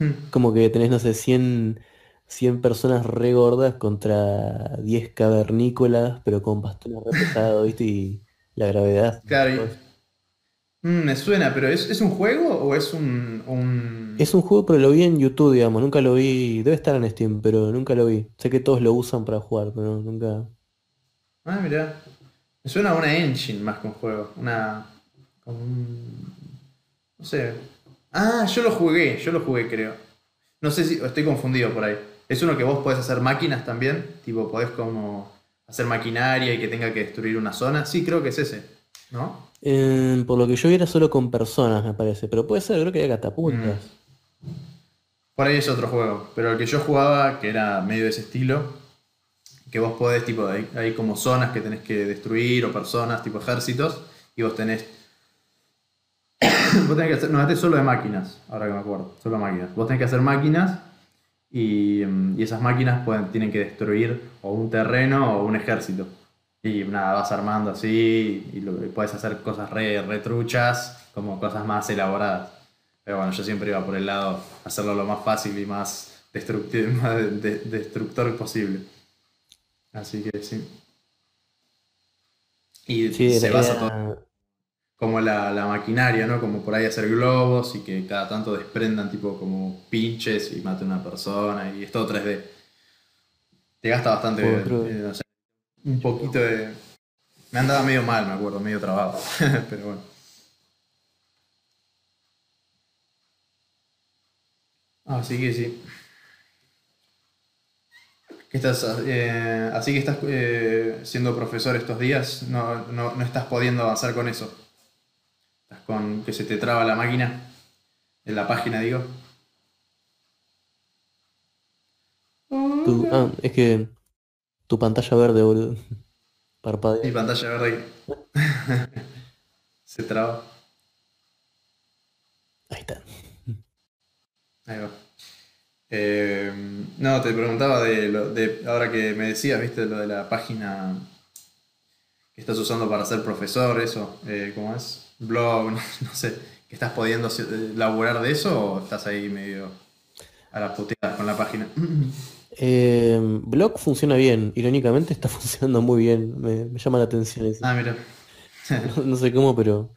Mm. Como que tenés, no sé, 100, 100 personas re gordas contra 10 cavernícolas, pero con bastones re pesados, ¿viste? Y la gravedad. Claro, y- pues. Mm, me suena, pero ¿es, es un juego o es un, un- Es un juego, pero lo vi en YouTube, digamos, nunca lo vi, debe estar en Steam, pero nunca lo vi. Sé que todos lo usan para jugar, pero nunca... Ah, mirá. Me suena a una engine más que un juego. Una. Un- No sé. Ah, yo lo jugué, yo lo jugué, creo. No sé si. Estoy confundido por ahí. Es uno que vos podés hacer máquinas también. Tipo, podés como hacer maquinaria y que tenga que destruir una zona. Sí, creo que es ese. ¿No? Eh, por lo que yo vi era solo con personas, me parece, pero puede ser, creo que hay catapultas. Por ahí es otro juego. Pero el que yo jugaba, que era medio de ese estilo, que vos podés, tipo, hay, hay como zonas que tenés que destruir o personas, tipo ejércitos, y vos tenés. vos tenés que hacer. No, este es solo de máquinas, ahora que me acuerdo. Solo máquinas. Vos tenés que hacer máquinas y, mm, y esas máquinas pueden, tienen que destruir o un terreno o un ejército. Y nada, vas armando así y, lo, y puedes hacer cosas re, re truchas, como cosas más elaboradas. Pero bueno, yo siempre iba por el lado hacerlo lo más fácil y más, destructi- más de- de- destructor posible. Así que sí. Y Sí, se basa todo como la, la maquinaria, ¿no? Como por ahí hacer globos y que cada tanto desprendan tipo como pinches y maten a una persona y es todo 3D. Te gasta bastante, eh, o sea, un poquito de... Me andaba medio mal, me acuerdo, medio trabado, pero bueno. Así que sí. ¿Qué estás, eh, así que estás eh, siendo profesor estos días, no, no, no estás pudiendo avanzar con eso. Estás con que se te traba la máquina, en la página digo. tu- ah, es que tu pantalla verde, boludo. Mi Parpadea. pantalla verde se traba. Ahí está. Ahí va. Eh, no, te preguntaba de, lo, de ahora que me decías, viste, lo de la página que estás usando para ser profesor, eso, eh, ¿cómo es? Blog, no, sé, que estás pudiendo hacer- laburar de eso o estás ahí medio a las puteadas con la página. Eh, Block funciona bien, irónicamente está funcionando muy bien, me, me llama la atención eso. Ah, mira. No sé cómo, pero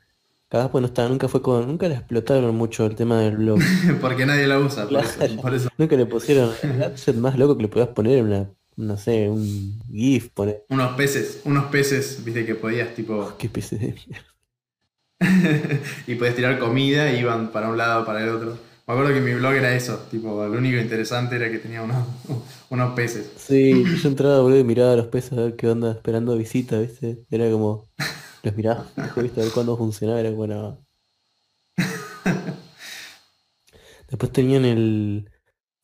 capaz pues no está, nunca fue con, nunca le explotaron mucho el tema del blog. Porque nadie la usa, por eso. Claro. por eso. Nunca le pusieron el gadget más loco que le podías poner en una, no sé, un GIF, poner. Unos peces, unos peces, viste, que podías tipo... Qué especie de mierda. y podías tirar comida y iban para un lado, para el otro. Me acuerdo que mi blog era eso, tipo, lo único interesante era que tenía unos, unos peces. Sí, yo entraba, boludo, y miraba a los peces a ver qué onda, esperando visita, ¿viste? Era como, los miraba, ¿viste? A ver cuándo funcionaba, era como, no. Después tenían el,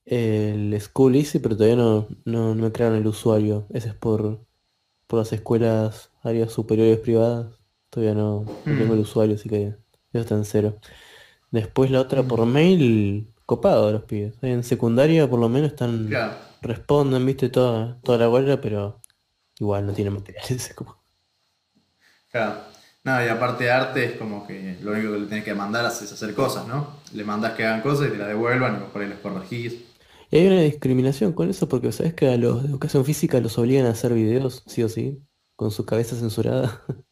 el School Easy, pero todavía no, no, no crearon el usuario. Ese es por, por las escuelas, áreas superiores privadas. Todavía no, no tengo el Mm. usuario, así que eso está en cero. Después la otra por mail, copado los pibes. En secundaria por lo menos están, Claro, responden, viste, toda, toda la bola, pero igual no tienen materiales. como- claro. No, y aparte de arte es como que lo único que le tenés que mandar es hacer cosas, ¿no? Le mandás que hagan cosas y te las devuelvan y por ahí los corregís. Y hay una discriminación con eso porque sabes que a los de educación física los obligan a hacer videos, sí o sí, con su cabeza censurada.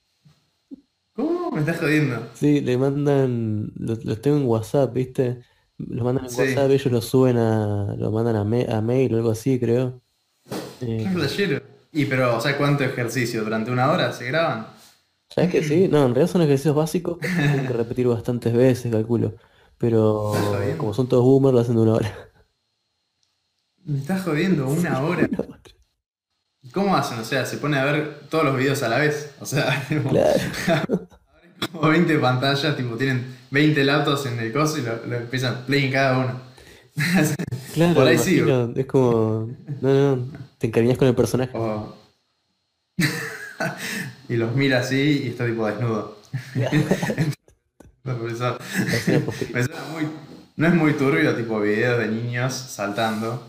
Me estás jodiendo. Sí, le mandan, los, los tengo en WhatsApp, ¿viste? Los mandan en Sí. WhatsApp, ellos los suben a, los mandan a, me- a mail o algo así, creo. Qué Eh, flashero. Y pero, o sea, ¿cuánto ejercicio? ¿Durante una hora se graban? ¿Sabes que sí? No, en realidad son ejercicios básicos que tienen que repetir bastantes veces, calculo. Pero como son todos boomers, lo hacen de una hora. Me estás jodiendo una hora. ¿Y ¿Cómo hacen? O sea, se pone a ver todos los videos a la vez. O sea, Claro. Como 20 pantallas, tipo, tienen 20 laptops en el coso y lo, lo empiezan play en cada uno. Claro, Por ahí me sí. imagino, Es como. No, no, te encariñas con el personaje. Y los mira así y está tipo desnudo. Muy- no es muy turbio, tipo videos de niños saltando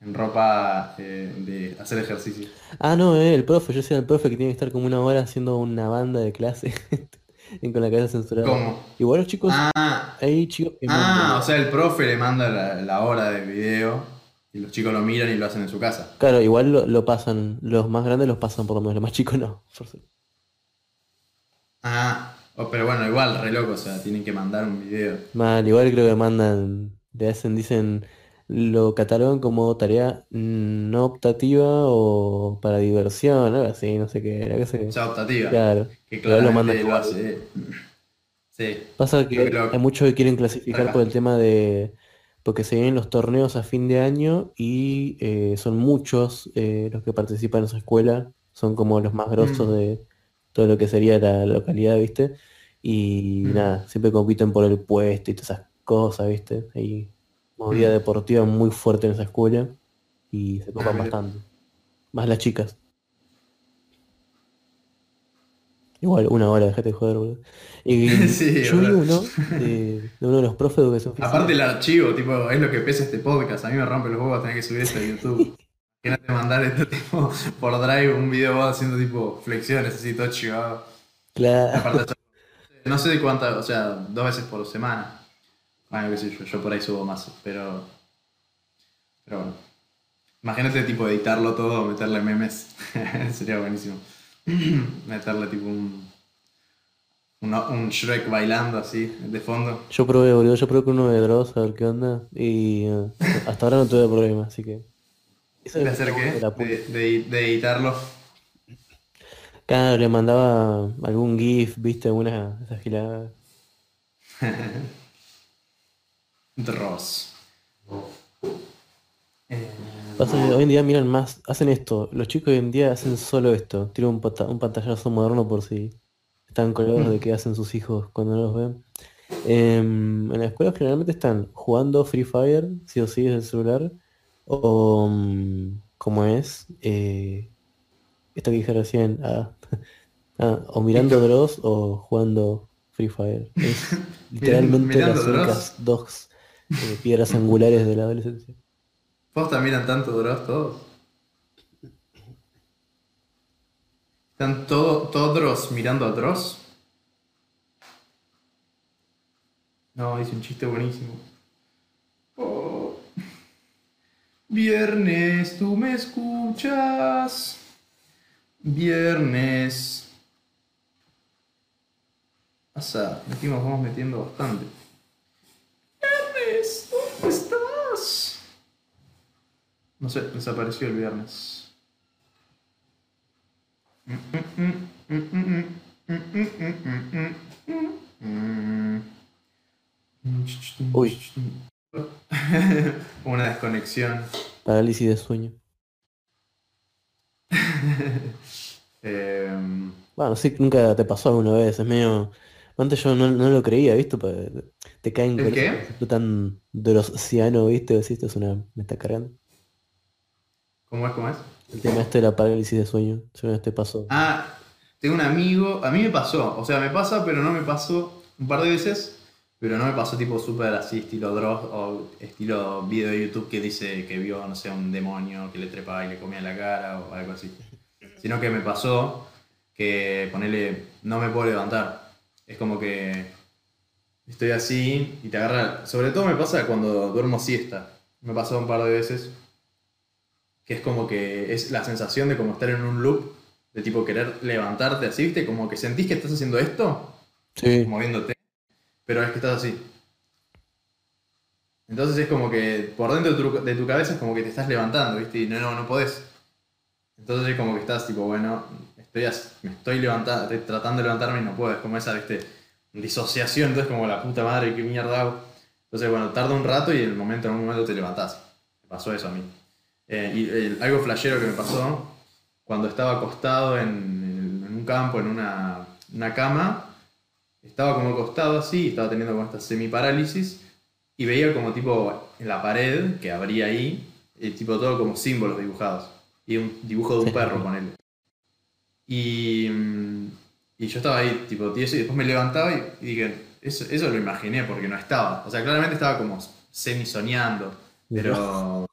en ropa eh, de hacer ejercicio. Ah, no, eh, el profe, yo soy el profe que tiene que estar como una hora haciendo una banda de clase y con la cabeza censurada. ¿Cómo? Igual los chicos, Ah, hay chicos que ah, o sea, el profe le manda la, la hora de video y los chicos lo miran y lo hacen en su casa. Claro, igual lo, lo pasan, los más grandes los pasan por lo menos, los más chicos no. por. Ah, oh, pero bueno, igual, re loco, o sea, tienen que mandar un video. Mal, igual creo que mandan, le hacen, dicen, lo catalogan como tarea no optativa o para diversión, algo así, no sé qué era, qué sé sea, optativa. Claro. Que lo mandan lo hace. Sí. Pasa que Creo que hay muchos que quieren clasificar Acá. por el tema de, porque se vienen los torneos a fin de año y eh, son muchos eh, los que participan en esa escuela, son como los más grosos Mm. de todo lo que sería la localidad, ¿viste? Y Mm. nada, siempre compiten por el puesto y todas esas cosas, ¿viste? Hay movida Mm. deportiva muy fuerte en esa escuela y se copan mira. bastante. Más las chicas. Igual, una hora, dejate de joder, boludo. Y Sí, yo vi uno de, de uno de los profes de educación física. Aparte el archivo, tipo, es lo que pesa este podcast. A mí me rompe los huevos tener que subir esto a YouTube. Que no te mandar esto tipo por drive un video vos haciendo tipo flexiones así todo chivado. Claro. Aparte, no sé de cuántas, o sea, dos veces por semana. Bueno, qué sé yo, yo por ahí subo más, pero. Pero bueno. Imagínate tipo editarlo todo, meterle memes. Sería buenísimo. meterle tipo un. Un, un Shrek bailando así, de fondo. Yo probé, boludo, yo probé con uno de Dross a ver qué onda. Y eh, hasta ahora no tuve problema, así que. Eso ¿De hacer qué? de. De, de- editarlo. Claro, le mandaba algún GIF, viste, alguna esas giladas. Dross. Eh, Pasa que hoy en día miran más, hacen esto. Los chicos hoy en día hacen solo esto. Tiran un, pata- un pantallazo moderno por si están colgados de qué hacen sus hijos cuando no los ven. Em, en la escuela generalmente están jugando Free Fire, sí o sí, desde el celular. O, mm, como es, eh, esto que dije recién, ah, ah, o mirando Dross o jugando Free Fire. Es literalmente las únicas dos eh, piedras angulares de la adolescencia. ¿Posta miran tanto Dross todos? ¿Están todo, todos mirando a Dross? No, hice un chiste buenísimo. Oh. Viernes, tú me escuchas. Viernes. O sea, metimos, vamos metiendo bastante. Viernes, ¿dónde estás? No sé, desapareció el viernes. Uy. Una desconexión. Parálisis de sueño. Em, Bueno, sí, nunca te pasó alguna vez, es medio... Antes yo no, no lo creía, ¿viste? Pa- Te caen concepto tan drosiano, ¿viste? Decís, esto es una... me está cargando. ¿Cómo es? ¿Cómo es? El tema este de la parálisis de sueño, vez te pasó. Ah, tengo un amigo. A mí me pasó. O sea, me pasa, pero no me pasó un par de veces. Pero no me pasó tipo súper así, estilo Dross o estilo video de YouTube que dice que vio, no sé, un demonio que le trepaba y le comía la cara o algo así. Sino que me pasó que ponele, no me puedo levantar. Es como que estoy así y te agarra. Sobre todo me pasa cuando duermo siesta. Me pasó un par de veces. Que es como que es la sensación de como estar en un loop de tipo querer levantarte así, ¿viste? Como que sentís que estás haciendo esto, Sí, moviéndote, pero es que estás así. Entonces es como que por dentro de tu, de tu cabeza es como que te estás levantando, ¿viste? Y no, no, no podés. Entonces es como que estás tipo, bueno, estoy, me estoy levantando, estoy tratando de levantarme y no puedo, es como esa, viste, disociación, entonces como la puta madre, qué mierda hago. Entonces, bueno, tarda un rato y en el momento, en un momento te levantás. Me pasó eso a mí. Eh, y algo flashero que me pasó cuando estaba acostado en, en un campo, en una, una, cama, estaba como acostado así, estaba teniendo como esta semiparálisis y veía como tipo en la pared que abría ahí, eh, tipo todo como símbolos dibujados. Y un dibujo de un perro con él. Y, y yo estaba ahí, tipo, tieso, y después me levantaba y, dije, eso, eso lo imaginé porque no estaba. O sea, claramente estaba como semi soñando, pero.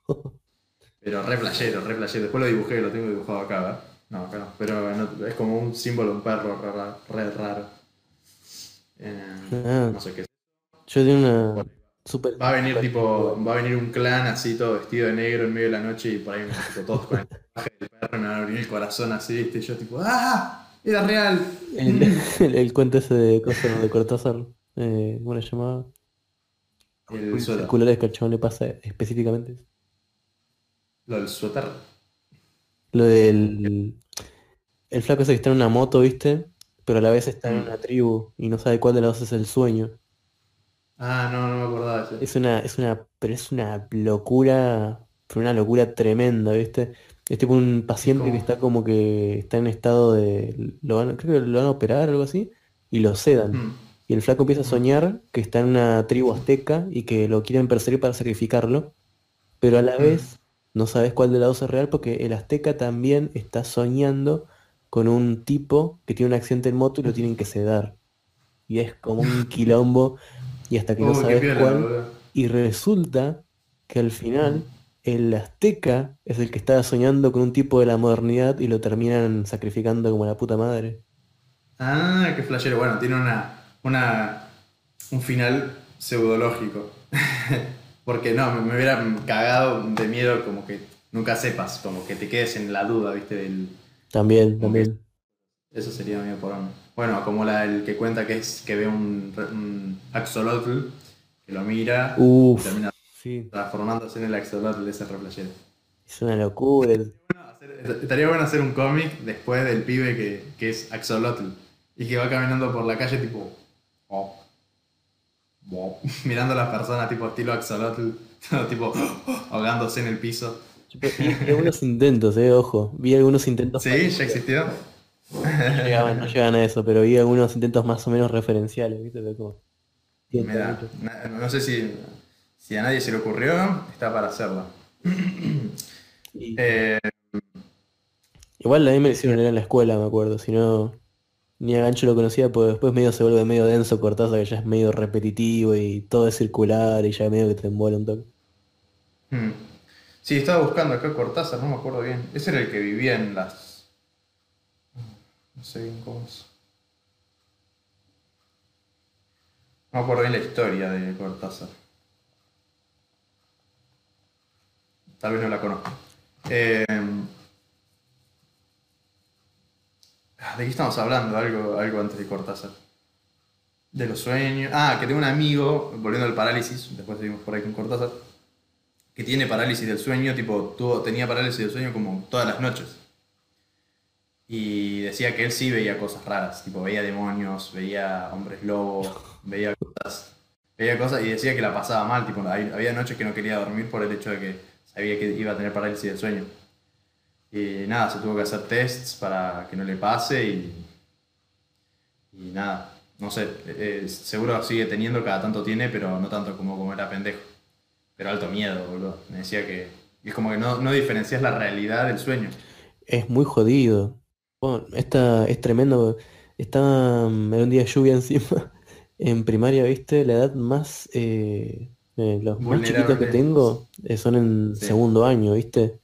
Pero re playero, re playero. Después lo dibujé, lo tengo dibujado acá, ¿verdad? No, acá no. Pero es como un símbolo, un perro re, raro. Eh, ah. No sé qué. Yo di una super. Va a venir tipo, va a venir un clan así todo vestido de negro en medio de la noche y por ahí tipo, todos con el traje del perro me va a abrir el corazón así, ¿viste? Y yo tipo, ¡ah! Era real. El, cuento ese de cosas de Cortázar, eh, ¿cómo le llamaba? El suéter. que al chabón le pasa específicamente. Lo del suéter. Lo del. El flaco ese que está en una moto, ¿viste? Pero a la vez está en mm. una tribu y no sabe cuál de los dos es el sueño. Ah, no, no me acordaba de eso. Es una, es una, pero es una locura, pero una locura tremenda, ¿viste? Es tipo un paciente que está como que está en estado de. Lo van, creo que lo van a operar o algo así, y lo sedan. Mm. Y el flaco empieza a soñar que está en una tribu azteca y que lo quieren perseguir para sacrificarlo. Pero a la mm. vez no sabes cuál de las dos es real porque el azteca también está soñando con un tipo que tiene un accidente en moto y lo tienen que sedar. Y es como un quilombo y hasta que no sabes cuál. Y resulta que al final el azteca es el que estaba soñando con un tipo de la modernidad y lo terminan sacrificando como la puta madre. Ah, qué flashero. Bueno, tiene una, una un final pseudológico. Porque no, me, hubiera cagado de miedo como que nunca sepas, como que te quedes en la duda, ¿viste? Del, también, también. Eso sería medio por Bueno, como la, el que cuenta que es que ve un, un axolotl, que lo mira y termina transformándose en el axolotl de ese replayero. Es una locura. Estaría bueno hacer un cómic después del pibe que, que, es axolotl y que va caminando por la calle tipo... Oh, mirando a las personas tipo estilo axolotl, tipo ahogándose en el piso. Vi algunos intentos, eh, ojo. Vi algunos intentos. Sí, ya existió. No llegaban, a eso, pero vi algunos intentos más o menos referenciales, ¿viste? no sé si, si a nadie se le ocurrió, está para hacerlo. Eh, igual a mí me hicieron en la escuela, me acuerdo, si no ni a Gancho lo conocía, porque después medio se vuelve medio denso Cortázar, que ya es medio repetitivo y todo es circular y ya medio que te envuelve un toque. Hmm. Sí, estaba buscando acá Cortázar, no me acuerdo bien. Ese era el que vivía en las... No sé bien cómo es. No me acuerdo bien la historia de Cortázar. Tal vez no la conozco. Eh, ¿De qué estamos hablando? Algo, algo antes de Cortázar. De los sueños. Ah, que tengo un amigo, volviendo al parálisis, después seguimos por ahí con Cortázar, que tiene parálisis del sueño, tipo, tuvo, tenía parálisis del sueño como todas las noches. Y decía que él sí veía cosas raras, tipo, veía demonios, veía hombres lobos, veía cosas, veía cosas y decía que la pasaba mal, tipo, había noches que no quería dormir por el hecho de que sabía que iba a tener parálisis del sueño. Y nada, se tuvo que hacer tests para que no le pase y, y nada, no sé, eh, seguro sigue teniendo, cada tanto tiene, pero no tanto como, como era pendejo. Pero alto miedo, boludo. Me decía que es como que no, no diferencias la realidad del sueño. Es muy jodido. Bueno, esta, es tremendo. Estaba mm, en un día de lluvia encima. En primaria, viste, la edad más... Eh, eh, los más chiquitos que tengo son en segundo año, ¿viste?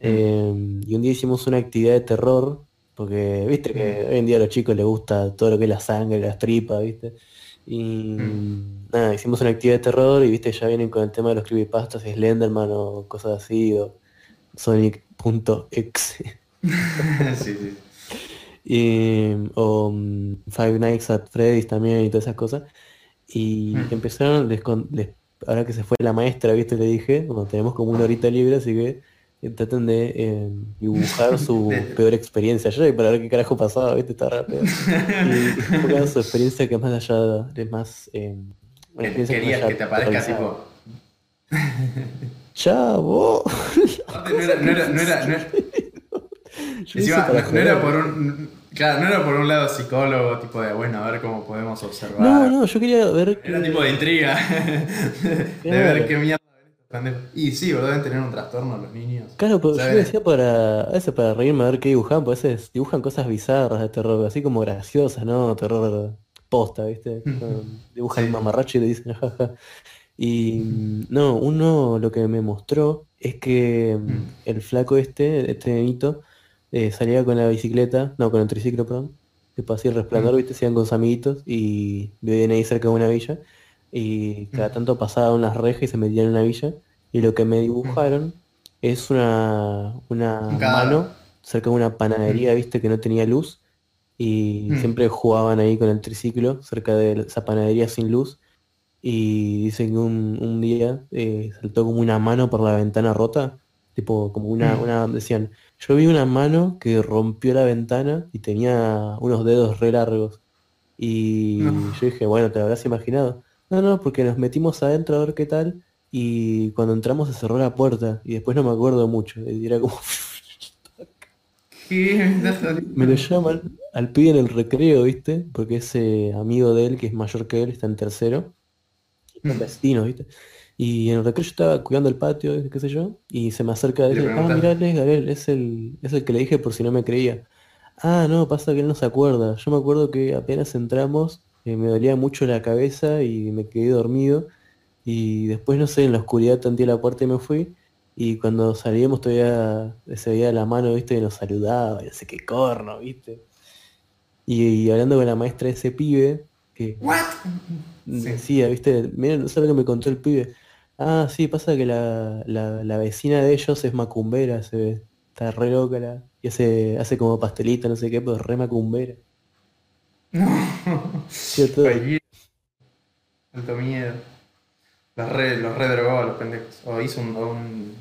Em, y un día hicimos una actividad de terror, porque viste que hoy en día a los chicos les gusta todo lo que es la sangre, las tripas, viste. Y mm. nada, hicimos una actividad de terror y viste, ya vienen con el tema de los creepypastas, Slenderman o cosas así, o Sonic.exe. sí, sí. Y, o mm, Five Nights at Freddy's también y todas esas cosas. Y mm. empezaron, les, ahora que se fue la maestra, viste, le dije, bueno, tenemos como una horita libre, así que traten de eh, dibujar su peor experiencia yo para ver qué carajo pasaba, ¿viste? Está rápido. Y su experiencia que más allá de más... Eh, Querías que, te aparezca tipo... Chavo. No era, no era, no era, no era, no era por un Claro, no era por un lado psicólogo, tipo de, bueno, a ver cómo podemos observar. No, no, yo quería ver. Era tipo de intriga. de ver qué mierda. Y sí, ¿verdad? Deben tener un trastorno los niños. Claro, pero yo decía para. A veces para reírme a ver qué dibujan, pues a veces dibujan cosas bizarras de terror, así como graciosas, ¿no? Terror posta, ¿viste? dibujan el mamarracho y le dicen jaja. Y no, uno lo que me mostró es que mm. el flaco este, este nenito, eh, salía con la bicicleta, no, con el triciclo, perdón, tipo así el resplandor, viste, se iban con sus amiguitos y vivían ahí cerca de una villa y cada tanto pasaban unas rejas y se metían en una villa y lo que me dibujaron es una, una mano cerca de una panadería, viste, que no tenía luz y siempre jugaban ahí con el triciclo cerca de esa panadería sin luz y dicen que un, día eh, saltó como una mano por la ventana rota, tipo como una, una decían, yo vi una mano que rompió la ventana y tenía unos dedos re largos. Y yo dije, bueno, ¿te habrás imaginado? No, no, porque nos metimos adentro a ver qué tal. Y cuando entramos se cerró la puerta. Y después no me acuerdo mucho. Y era como... me lo llaman al pibe en el recreo, ¿viste? Porque ese amigo de él, que es mayor que él, está en tercero. Son vecinos, ¿viste? Y en el recreo yo estaba cuidando el patio, qué sé yo, y se me acerca y dice, ah, mirá, es Gabriel, es el, es el que le dije por si no me creía. Ah, no, pasa que él no se acuerda. Yo me acuerdo que apenas entramos, eh, me dolía mucho la cabeza y me quedé dormido. Y después, no sé, en la oscuridad tanteé la puerta y me fui. Y cuando salíamos todavía se veía la mano, viste, y nos saludaba, y no sé qué corno, viste. Y, hablando con la maestra de ese pibe, que decía, viste, miren, no sé lo que me contó el pibe. Ah, sí, pasa que la, la, vecina de ellos es macumbera, se ve. Está re loca la, y hace, hace como pastelita, no sé qué, pero re macumbera. ¿Cierto? Alto miedo. Los re, los re drogó los pendejos. O hizo un, un...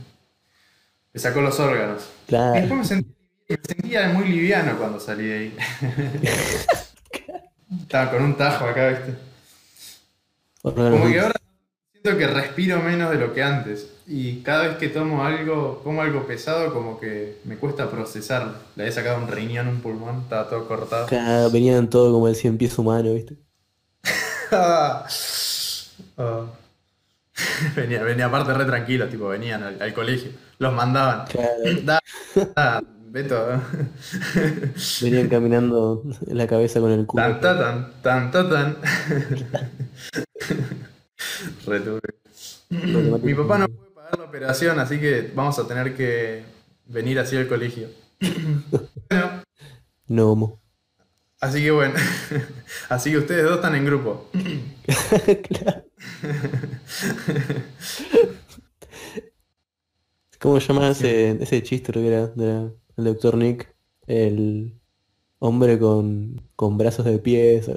Le sacó los órganos. Claro. Y después me sentía, me sentía muy liviano cuando salí de ahí. Estaba con un tajo acá, viste. Como que ahora Siento que respiro menos de lo que antes. Y cada vez que tomo algo, como algo pesado, como que me cuesta procesar. Le he sacado un riñón, un pulmón, estaba todo cortado. venían todo como el cien pies humano, ¿viste? Oh. venía, venía aparte re tranquilo, tipo, venían al, colegio. Los mandaban. Beto. venían caminando en la cabeza con el culo. Tan, tan, tan, tan, tan. Mi papá no puede pagar la operación, así que vamos a tener que venir así al colegio. No. Así que bueno. Así que ustedes dos están en grupo. ¿Cómo se llama ese, ese chiste que era del doctor Nick? El hombre con, con brazos de pies.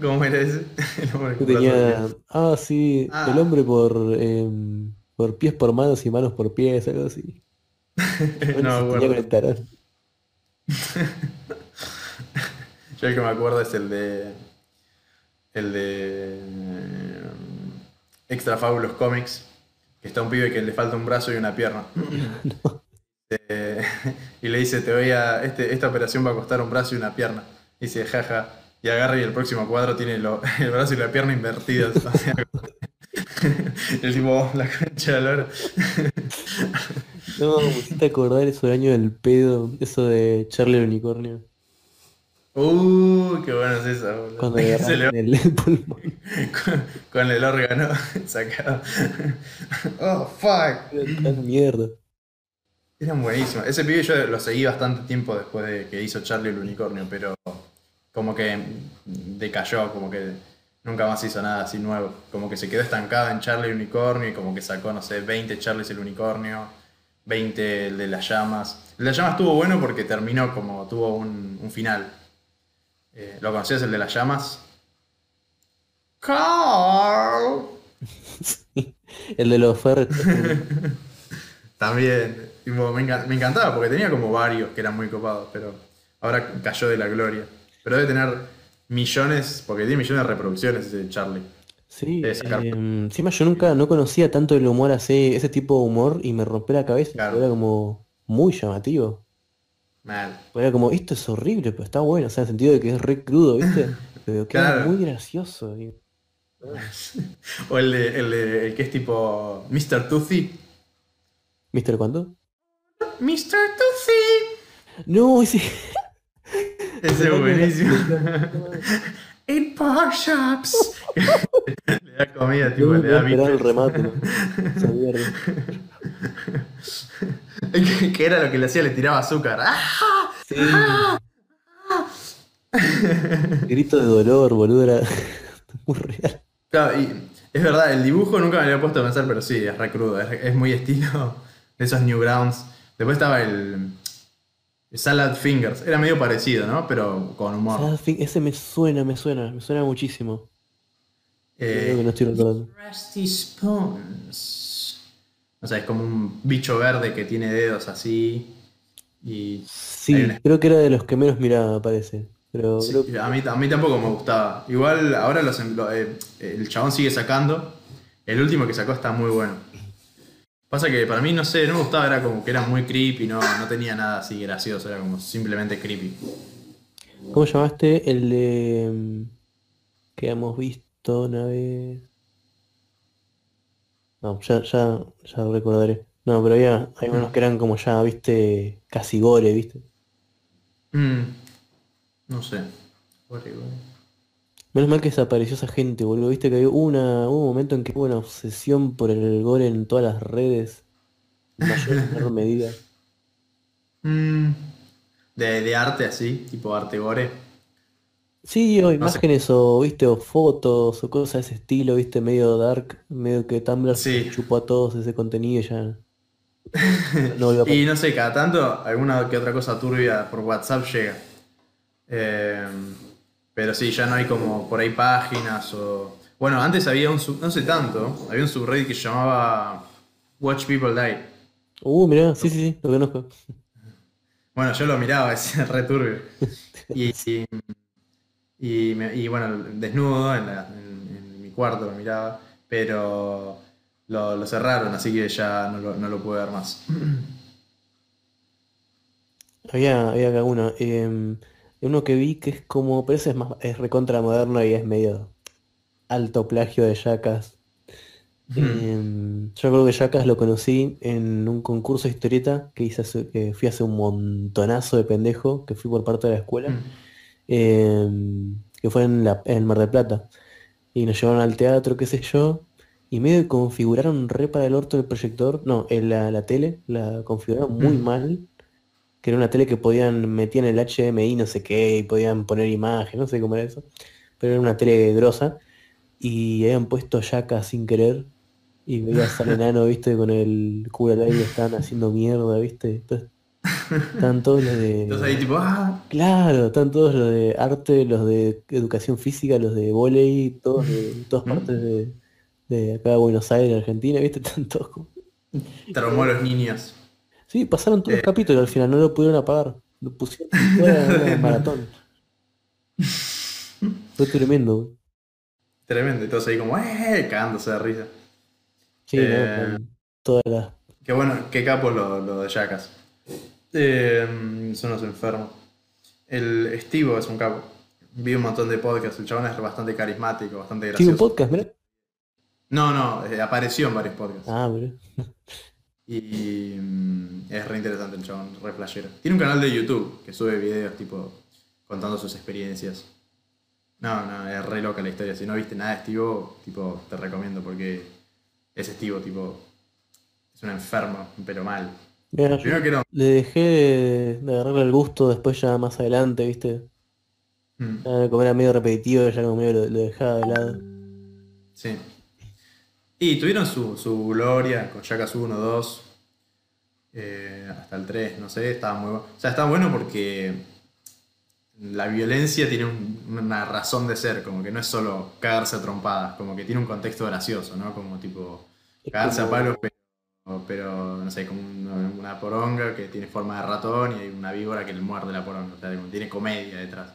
¿Cómo era ese? El hombre tenía... Ah, sí, ah. el hombre por, em, por pies por manos y manos por pies, algo así. no, bueno. Yo el que me acuerdo es el de. El de. Em, Extra Fabulous Comics. Que está un pibe que le falta un brazo y una pierna. Eh, y le dice, te voy a. Este, esta operación va a costar un brazo y una pierna. Y dice, jaja y agarra y el próximo cuadro tiene el brazo y la pierna invertidos. el tipo, la cancha de la No, me hiciste acordar eso del año del pedo, eso de Charlie el unicornio. Uh, qué bueno es eso, boludo. Cuando Se le... el pulmón. Con, con, el órgano sacado. Oh, fuck. Mierda. Eran buenísimos. Ese pibe yo lo seguí bastante tiempo después de que hizo Charlie el unicornio, pero como que decayó, como que nunca más hizo nada así nuevo. Como que se quedó estancada en Charlie el Unicornio y como que sacó, no sé, 20 Charlies el Unicornio, 20 el de las llamas. El de las llamas estuvo bueno porque terminó como tuvo un, final. Eh, ¿Lo conocías el de las llamas? Carl. el de los ferretes. También, tipo, me encantaba porque tenía como varios que eran muy copados, pero ahora cayó de la gloria. Pero debe tener millones, porque tiene millones de reproducciones ese Charlie. Sí, eh, encima yo nunca no conocía tanto el humor así, ese tipo de humor y me rompió la cabeza, Claro. era como muy llamativo. Mal. Era como, esto es horrible, pero está bueno, o sea, en el sentido de que es re crudo, ¿viste? Pero queda Claro. muy gracioso. y- O el, de, el, de- el que es tipo Mr. Toothy. ¿Mister cuándo? Mr. Toothy. No, ese... Ese es buenísimo. In pawn shops. le da comida, tipo, le da el remate, ¿no? Esa mierda. que, era lo que le hacía, le tiraba azúcar. ¡Ah! Sí. Grito de dolor, boludo, era muy real. Claro, y es verdad, el dibujo nunca me había puesto a pensar, pero sí, es re crudo, es, es muy estilo de esos Newgrounds. Después estaba el Salad Fingers, era medio parecido, ¿no? Pero con humor. Thing- ese me suena, me suena, me suena muchísimo. Creo que Eh, no estoy recordando. Rusty Spoons. O sea, es como un bicho verde que tiene dedos así. Y Sí, una- creo que era de los que menos miraba, parece. Pero Sí, creo que a, mí, a mí tampoco me gustaba. Igual ahora los, em- lo- eh, el chabón sigue sacando. El último que sacó está muy bueno. Pasa que para mí, no sé, no me gustaba, era como que era muy creepy, no, no tenía nada así gracioso, era como simplemente creepy. ¿Cómo llamaste el de mm, que hemos visto una vez? No, ya, ya, ya recordaré. No, pero había, hay unos que eran como ya, viste, casi gore, viste. Mm, no sé. Gore, gore. Menos mal que desapareció esa gente, boludo. Viste que hubo una, hubo un momento en que hubo una obsesión por el gore en todas las redes. En mayor o menor medida. Mm, de, de arte así, tipo arte gore. Sí, o No sé. imágenes o, viste, o fotos o cosas de ese estilo, viste, medio dark, medio que Tumblr se Sí. chupó a todos ese contenido y ya no. Y no sé, cada tanto alguna que otra cosa turbia por WhatsApp llega. Eh, pero sí, ya no hay como por ahí páginas o... Bueno, antes había un, sub- no sé tanto, había un subreddit que se llamaba Watch People Die. Uh, mirá, sí, sí, sí, lo conozco. Bueno, yo lo miraba, es re turbio. Y, y, y me- y bueno, desnudo en, la- en- en mi cuarto lo miraba, pero lo, lo cerraron, así que ya no lo, no lo pude ver más. Había, había acá uno, em, uno que vi que es como, pero ese es más, es recontra moderno y es medio alto plagio de Jackass. Em, yo creo que Jackass lo conocí en un concurso de historieta que hice hace- que fui hace un montonazo de pendejo, que fui por parte de la escuela, Mm. em, que fue en, la, en Mar del Plata. Y nos llevaron al teatro, qué sé yo, y medio que configuraron re para el orto el proyector, no, en la, la tele, la configuraron muy Mm. mal, que era una tele que podían, metían el HDMI no sé qué, y podían poner imagen, no sé cómo era eso, pero era una tele grosa, y habían puesto Yaka sin querer, y veías al enano, viste, con el culo al aire, estaban haciendo mierda, viste, Entonces, estaban todos los de... Entonces ahí tipo, ah, Claro, están todos los de arte, los de educación física, los de volei, todos de todas partes de, de acá de Buenos Aires, Argentina, ¿viste? Están todos como- traumó a los niños. Sí, pasaron todos Eh. los capítulos al final, no lo pudieron apagar. Lo pusieron fuera maratón. Fue tremendo. güey. Tremendo, y todos ahí como, ¡eh! cagándose de risa. Sí, ¿no? Eh. Todas las... Qué bueno, qué capo lo, lo de Jackass. Eh, son los enfermos. El Estivo es un capo. Vi un montón de podcasts, el chabón es bastante carismático, bastante Sigue un gracioso. podcast, mira. No, no, eh, apareció en varios podcasts. Ah, mira. Y mm, es re interesante el chabón, re flashero. Tiene un canal de YouTube que sube videos tipo contando sus experiencias. No, no, es re loca la historia. Si no viste nada de Estivo, tipo, te recomiendo porque es Estivo, tipo, es un enfermo, pero mal. Mira, yo Primero que no. le dejé de, de agarrarle el gusto después ya más adelante, ¿viste? Mm, Ya como era medio repetitivo, ya como medio lo, lo dejaba de lado. sí. Y tuvieron su, su gloria con Jackass 1, 2, eh, hasta el 3, no sé, estaba muy bueno. O sea, está bueno porque la violencia tiene un- una razón de ser, como que no es solo cagarse a trompadas, como que tiene un contexto gracioso, ¿no? Como tipo, cagarse a palos, pero pero no sé, como una, poronga que tiene forma de ratón y hay una víbora que le muerde la poronga. O sea, tiene comedia detrás.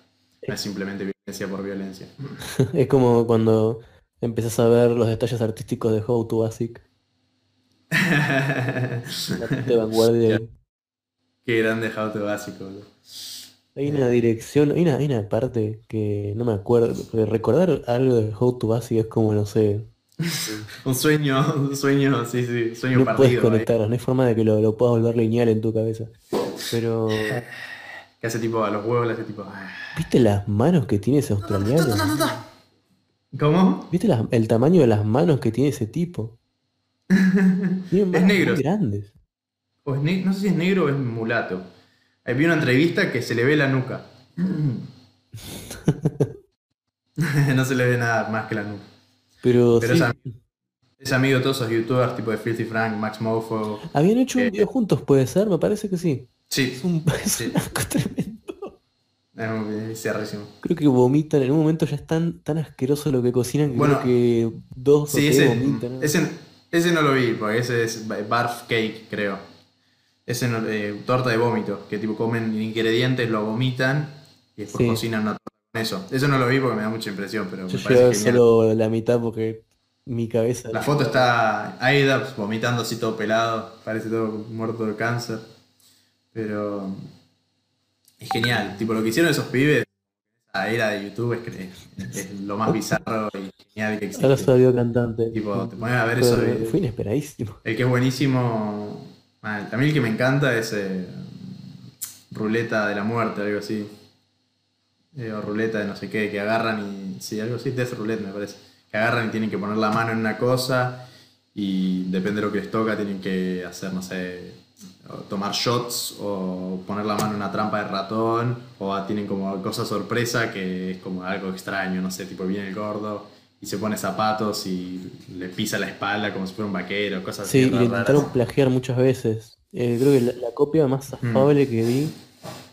No es simplemente violencia por violencia. es como cuando empiezas a ver los detalles artísticos de How to Basic. de vanguardia. Qué grande How to Basic, Hay una dirección, hay una, hay una parte que no me acuerdo, recordar algo de How to Basic es como, no sé, un sueño, un sueño, sí, sí, sueño no partido. Puedes conectar, no hay forma de que lo, lo, puedas volver lineal en tu cabeza. Pero. Que hace tipo a los huevos, hace tipo. ¿Viste las manos que tiene ese australiano? ¿Cómo? ¿Viste el tamaño de las manos que tiene ese tipo? es negro. grandes. O es no sé si es negro o es mulato. Vi una entrevista que se le ve la nuca. no se le ve nada más que la nuca. Pero, es, amigo de todos esos youtubers tipo de Filthy Frank, Max Mofo. Habían hecho un eh, video juntos, puede ser, me parece que sí. Sí. Es un, es asco tremendo. Es cerrísimo. Creo que vomitan, en un momento ya es tan, tan asqueroso lo que cocinan que creo que dos sí, o ese, vomitan. Ese, ese, no lo vi, porque ese es barf cake, creo. Ese no, eh, torta de vómito, que tipo comen ingredientes, lo vomitan y después cocinan una torta eso. Eso no lo vi porque me da mucha impresión, pero Yo me parece solo la mitad porque mi cabeza. La foto está Aida vomitando así todo pelado, parece todo muerto de cáncer. Pero es genial. Tipo, lo que hicieron esos pibes, esa era de YouTube, es, es, lo más bizarro y genial que existe. Ahora salió cantante. Tipo, te pones a ver eso. fue inesperadísimo. El que es buenísimo. A mí el que me encanta es eh, Ruleta de la Muerte, algo así. Eh, o ruleta de no sé qué, que agarran y. Sí, algo así, Death Roulette me parece. Que agarran y tienen que poner la mano en una cosa y depende de lo que les toca, tienen que hacer, no sé, tomar shots o poner la mano en una trampa de ratón o tienen como cosa sorpresa que es como algo extraño, no sé, tipo viene el gordo y se pone zapatos y le pisa la espalda como si fuera un vaquero, cosas así. Sí, y intentaron plagiar muchas veces. Eh, creo que la, copia más mm. afable que vi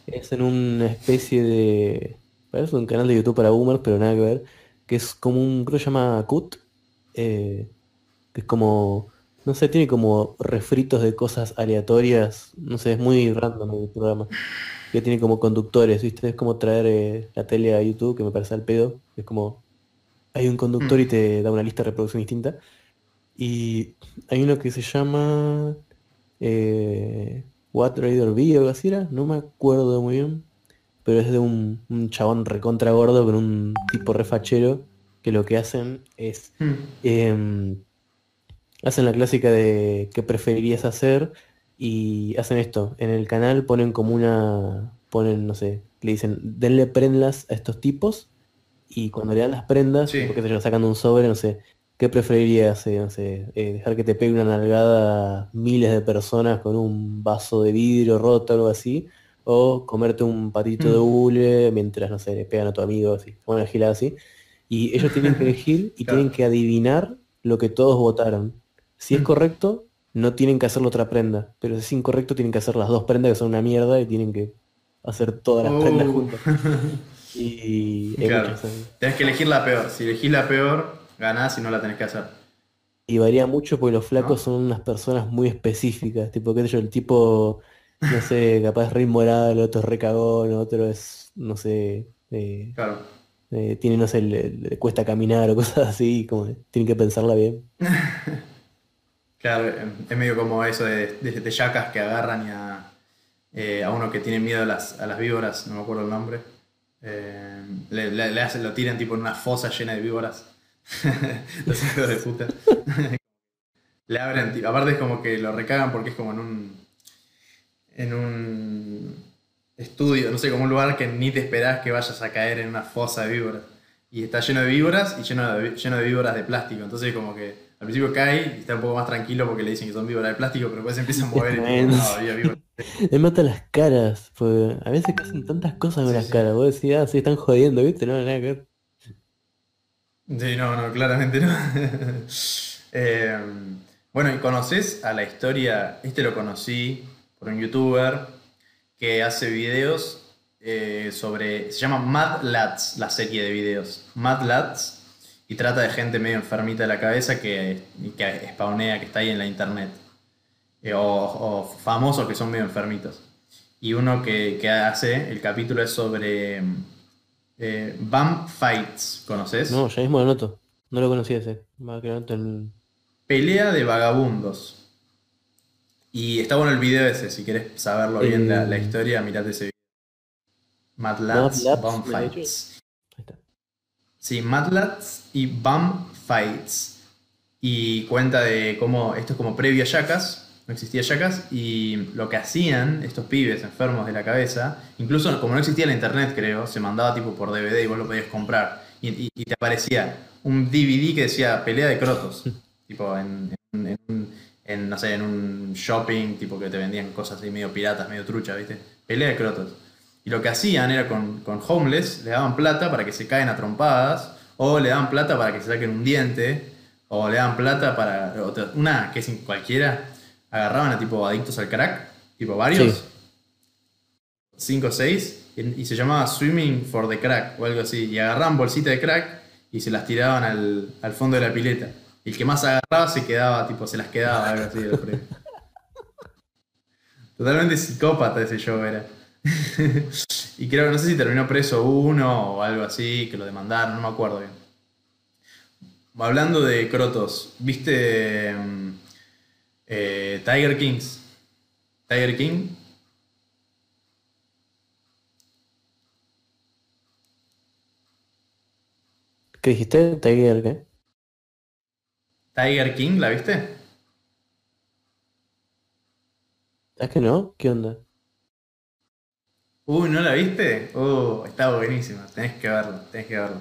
es en una especie de Parece un canal de YouTube para boomers, pero nada que ver. Que es como un, creo que se llama Cut. Eh, que es como, no sé, tiene como refritos de cosas aleatorias. No sé, es muy random el programa. Que tiene como conductores, ¿viste? Es como traer eh, la tele a YouTube, que me parece al pedo. Es como, hay un conductor y mm. te da una lista de reproducción distinta. Y hay uno que se llama eh, What Raider V o algo así era, no me acuerdo muy bien pero es de un, chabón recontra gordo con un tipo refachero que lo que hacen es hmm. Hacen la clásica de qué preferirías hacer y hacen esto en el canal ponen como una ponen no sé le dicen denle prendas a estos tipos y cuando le dan las prendas porque se lo sacan de un sobre no sé qué preferirías eh, no sé eh, dejar que te pegue una nalgada miles de personas con un vaso de vidrio roto o algo así o comerte un patito de mm. hule mientras, no sé, le pegan a tu amigo, así, una gilada así. Y ellos tienen que elegir y tienen que adivinar lo que todos votaron. Si es correcto, no tienen que hacer la otra prenda, pero si es incorrecto, tienen que hacer las dos prendas que son una mierda y tienen que hacer todas las prendas oh. juntas. Y claro. Tienes que elegir la peor. Si elegís la peor, ganás y no la tenés que hacer. Y varía mucho porque los flacos son unas personas muy específicas, tipo, qué sé yo, el tipo no sé, capaz re inmoral, el otro es re cagón, otro es, no sé, eh, claro. Eh, tiene, no sé, le, cuesta caminar o cosas así, como tienen que pensarla bien. claro, es medio como eso de, de, yacas que agarran y a, eh, a, uno que tiene miedo a las, a las víboras, no me acuerdo el nombre, le, le, hacen, lo tiran tipo en una fosa llena de víboras. Los hijos de puta. le abren, aparte es como que lo recagan porque es como en un en un estudio, no sé, como un lugar que ni te esperás que vayas a caer en una fosa de víboras. Y está lleno de víboras y lleno de, lleno de víboras de plástico. Entonces como que al principio cae y está un poco más tranquilo porque le dicen que son víboras de plástico, pero después se empieza a mover y no, había víboras. Me mata las caras, porque a veces hacen tantas cosas con las caras. Vos decís, ah, sí, están jodiendo, ¿viste? No, nada que ver. Sí, no, no, claramente no. Eh, bueno, ¿y conoces a la historia? Este lo conocí un youtuber que hace videos eh, sobre. Se llama Mad Lads, la serie de videos. Mad Lads. Y trata de gente medio enfermita de la cabeza que, que spawnea, que está ahí en la internet. eh, o, famosos que son medio enfermitos. Y uno que, hace, el capítulo es sobre eh, Bump Fights, ¿conoces? No, ya mismo lo noto. No lo conocía ese. Pelea de vagabundos. Y está bueno el video ese, si quieres saberlo bien la, la, historia, mirate ese video. Mad Lads, Bum Fights. Sí, Mad Lads y Bum Fights. Y cuenta de cómo esto es como previo a Yacas, no existía Yacas, y lo que hacían estos pibes enfermos de la cabeza, incluso como no existía la internet, creo, se mandaba tipo por DVD y vos lo podías comprar. Y, te aparecía un DVD que decía pelea de crotos. tipo en, en, no sé, en un shopping, tipo que te vendían cosas así medio piratas, medio trucha, ¿viste? Pelea de crotos. Y lo que hacían era con, con homeless, le daban plata para que se caen a trompadas, o le daban plata para que se saquen un diente, o le daban plata para. Una que es cualquiera, agarraban a tipo adictos al crack, tipo varios, cinco o seis, y, se llamaba Swimming for the Crack o algo así, y agarraban bolsitas de crack y se las tiraban al, al fondo de la pileta. Y el que más agarraba se quedaba, tipo, se las quedaba, algo así. Totalmente psicópata ese show era. y creo que no sé si terminó preso uno o algo así, que lo demandaron, no me acuerdo bien. Hablando de Crotos, ¿viste mm, eh, Tiger Kings? Tiger King. ¿Qué dijiste? ¿Tiger qué? Tiger King, ¿la viste? ¿Es que no? ¿Qué onda? Uy, ¿no la viste? Uh, está buenísima. Tenés que verlo, tenés que verlo.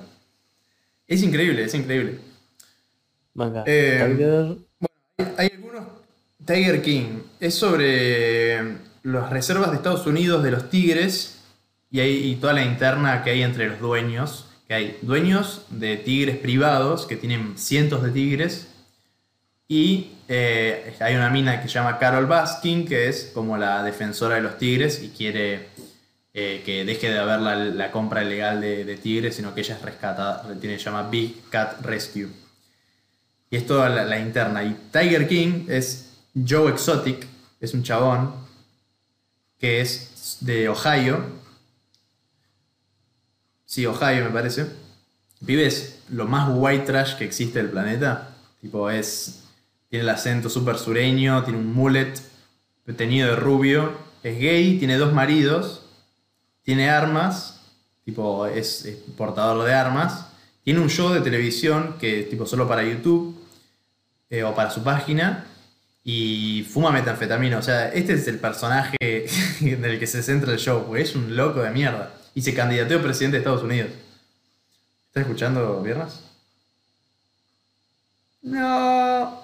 Es increíble, es increíble. Manga. Eh, Tiger. Bueno, hay, algunos. Tiger King. Es sobre las reservas de Estados Unidos de los tigres y, hay, y toda la interna que hay entre los dueños. Que hay dueños de tigres privados que tienen cientos de tigres. Y eh, hay una mina que se llama Carol Baskin, que es como la defensora de los tigres y quiere eh, que deje de haber la, compra ilegal de, tigres, sino que ella es rescatada, tiene, se llama Big Cat Rescue. Y es toda la, interna. Y Tiger King es Joe Exotic, es un chabón que es de Ohio. Sí, Ohio me parece. Vives lo más white trash que existe del planeta. Tipo, es. Tiene el acento súper sureño, tiene un mullet teñido de rubio. Es gay, tiene dos maridos tiene armas, tipo es, portador de armas, tiene un show de televisión que es tipo solo para YouTube eh, o para su página y fuma metanfetamina. O sea, este es el personaje en el que se centra el show, porque es un loco de mierda. Y se candidateó a presidente de Estados Unidos. ¿Estás escuchando, Viernes? No.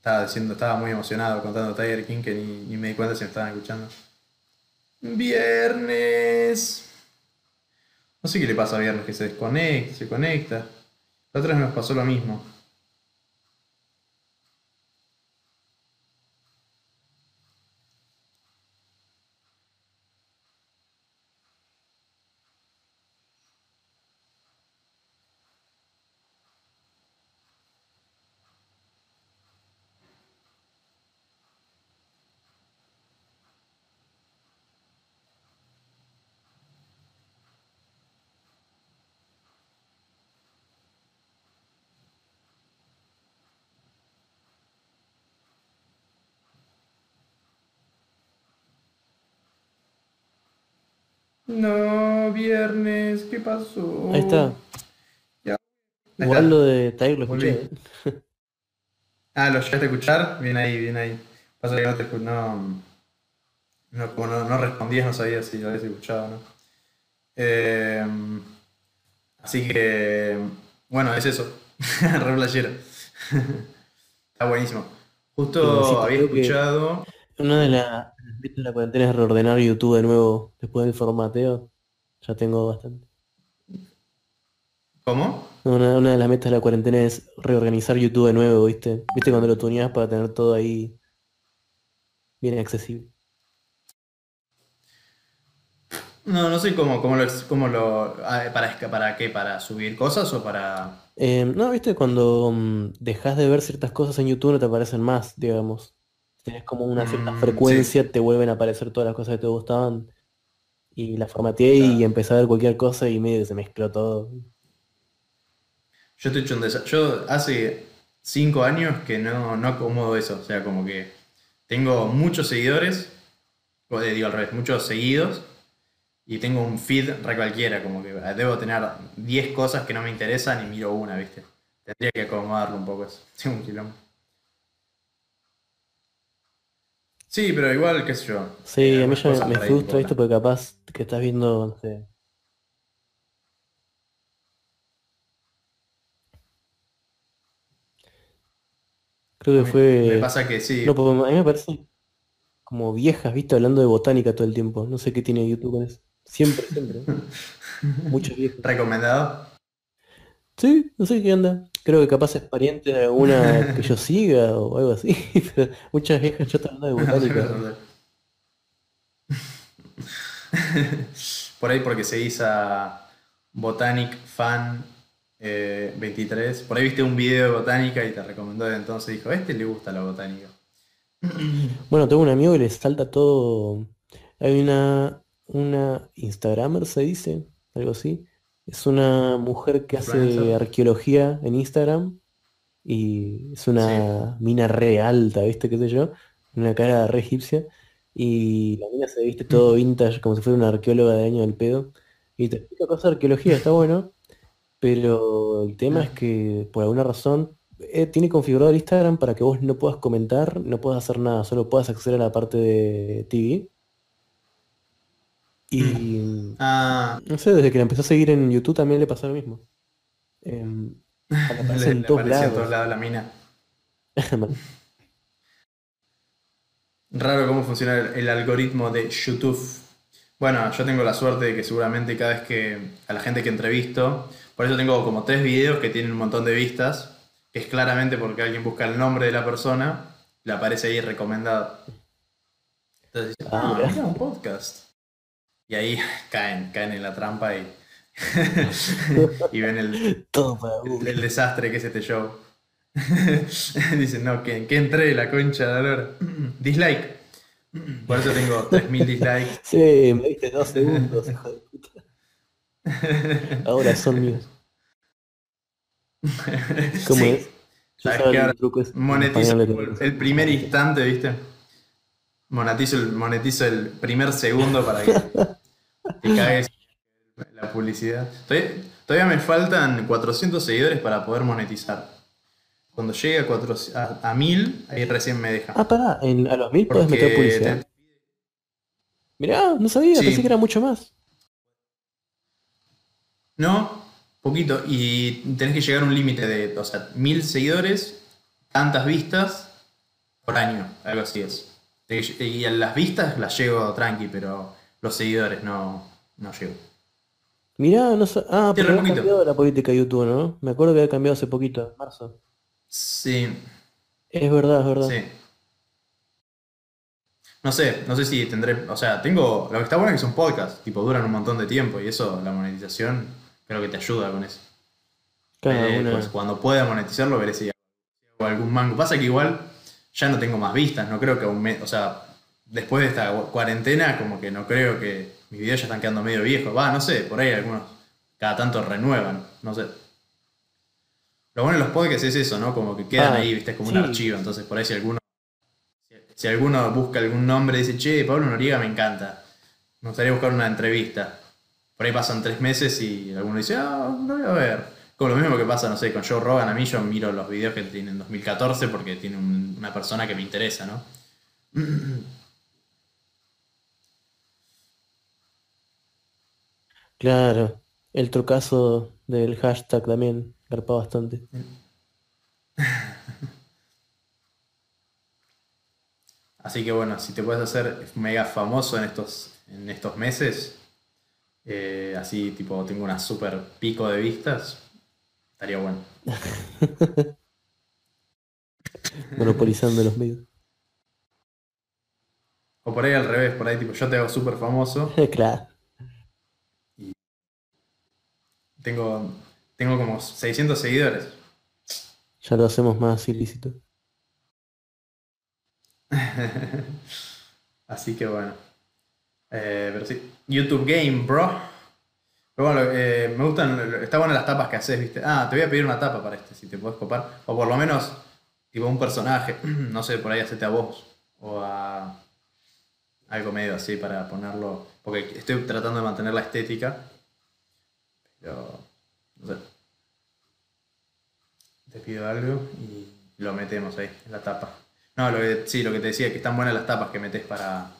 Estaba diciendo, estaba muy emocionado contando Tiger King que ni, me di cuenta si me estaban escuchando. Viernes. No sé qué le pasa a Viernes, que se desconecta, se conecta. La otra vez nos pasó lo mismo. No, viernes, ¿qué pasó? Ahí está. Ya. Igual lo de Tiger lo escuché. ah, ¿lo llegaste a escuchar? Bien ahí, bien ahí. Pasa que no te no, no, como no, no respondías, no sabías si lo habías escuchado no. Eh, así que, bueno, es eso. Re playero. Está buenísimo. Justo había escuchado. Una de las ¿Viste la cuarentena es reordenar YouTube de nuevo después del formateo? Ya tengo bastante. ¿Cómo? Una, de las metas de la cuarentena es reorganizar YouTube de nuevo, ¿viste? ¿Viste cuando lo tuneas para tener todo ahí bien accesible? No, no sé cómo, cómo lo, cómo lo ah, para, para qué, para subir cosas o para. Eh, no, viste, cuando mm, dejas de ver ciertas cosas en YouTube no te aparecen más, digamos. Tenés como una cierta Mm, sí, frecuencia, te vuelven a aparecer todas las cosas que te gustaban. Y la formateé y empecé a ver cualquier cosa y medio se mezcló todo. Yo te he hecho un Yo hace cinco años que no, no acomodo eso. O sea, como que tengo muchos seguidores, o eh, digo al revés, muchos seguidos, y tengo un feed re cualquiera, como que debo tener 10 cosas que no me interesan y miro una, ¿viste? Tendría que acomodarlo un poco eso. Tengo un quilombo. Sí, pero igual, qué sé yo. Sí, a mí ya me, me frustra esto porque capaz que estás viendo, no sé. Creo que mí me fue. pasa que sí. No, a mí me parece como viejas, ¿viste? Hablando de botánica todo el tiempo. No sé qué tiene YouTube con eso. Siempre, siempre. ¿eh? Muchas viejas. ¿Recomendado? Sí, no sé qué onda. Creo que capaz es pariente de alguna que yo siga o algo así. Pero muchas viejas están hablando de botánica. Por ahí porque seguís a Botanic Fan eh, 23. Por ahí viste un video de botánica y te recomendó desde entonces. Dijo, a este le gusta la botánica. Bueno, tengo un amigo que le salta todo. Hay una, una Instagramer, se dice, algo así. Es una mujer que hace arqueología en Instagram y es una mina re alta, ¿viste? ¿Qué sé yo? Una cara re egipcia. Y la mina se viste todo vintage, como si fuera una arqueóloga de año del pedo. Y te explica cosas de arqueología, está bueno. Pero el tema es que por alguna razón eh, tiene configurado el Instagram para que vos no puedas comentar, no puedas hacer nada, solo puedas acceder a la parte de TV. Y Ah, no sé, desde que la empezó a seguir en YouTube también le pasó lo mismo. Aparece le, en le todos apareció en todos lados. lados la mina. Raro cómo funciona el, el algoritmo de YouTube. Bueno, yo tengo la suerte de que seguramente cada vez que a la gente que entrevisto, por eso tengo como tres videos que tienen un montón de vistas, que es claramente porque alguien busca el nombre de la persona, le aparece ahí recomendado. Entonces Ah, ah, mira un podcast. Y ahí caen, caen en la trampa y, y ven el, Todo el, el desastre que es este show. Dicen, no, que, que entré la concha de la lora. Dislike. Por eso tengo 3.000 dislikes. Sí, me diste dos segundos, hijo de puta. Ahora son míos. ¿Cómo Sí. es? ¿Sabes qué? el truco Monetizo el primer instante, ¿viste? Monetizo el, monetizo el primer segundo para que la publicidad. Todavía, todavía me faltan 400 seguidores para poder monetizar. Cuando llegue a, 400 a, a 1000, ahí recién me deja. Ah, pará, en, a los mil podés meter publicidad. te- Mirá, no sabía, Sí. pensé que era mucho más. No, poquito. Y tenés que llegar a un límite de, o sea, mil seguidores, tantas vistas por año, algo así es. Y a las vistas las llego tranqui, pero los seguidores no, no llego. Mirá, no sa- Ah, pero ha cambiado la política de YouTube, ¿no? Me acuerdo que había cambiado hace poquito, en marzo. Sí, Es verdad, es verdad. sí. No sé, no sé si tendré, o sea, tengo, lo que está bueno es que son podcasts, tipo, duran un montón de tiempo y eso, la monetización, creo que te ayuda con eso. Cada Eh, una. pues cuando pueda monetizarlo veré si hago algún mango. Pasa que igual ya no tengo más vistas, no creo que un mes, o sea, después de esta cuarentena como que no creo que mis videos ya están quedando medio viejos. Va, no sé, por ahí algunos cada tanto renuevan, no sé. Lo bueno de los podcasts es eso, ¿no? Como que quedan Ah, ahí, viste, es como sí. un archivo, entonces por ahí si alguno si- alguno busca algún nombre dice, che, Pablo Noriega me encanta, me gustaría buscar una entrevista. Por ahí pasan tres meses y alguno dice, ah, lo voy a ver. Como lo mismo que pasa, no sé, con Joe Rogan, a mí yo miro los videos que tiene en 2014 porque tiene un- una persona que me interesa, ¿no? Claro. El trucazo del hashtag también garpa bastante. Así que bueno, si te puedes hacer mega famoso en estos, en estos meses, eh, así tipo tengo una super pico de vistas, estaría bueno. Monopolizando los medios. O por ahí al revés, por ahí tipo yo te hago súper famoso, Claro. Tengo, Tengo como 600 seguidores. Ya lo hacemos más ilícito. Así que bueno. Eh, pero sí. YouTube Game, bro. Pero bueno, eh, me gustan. Está buenas las tapas que haces, ¿viste? Ah, te voy a pedir una tapa para este, si te puedes copar. O por lo menos, tipo un personaje. No sé, por ahí hacerte a vos. O a. Algo medio así para ponerlo. Porque estoy tratando de mantener la estética. Pero. No sé. Te pido algo y lo metemos ahí, en la tapa. No, lo que, sí, lo que te decía es que están buenas las tapas que metes para,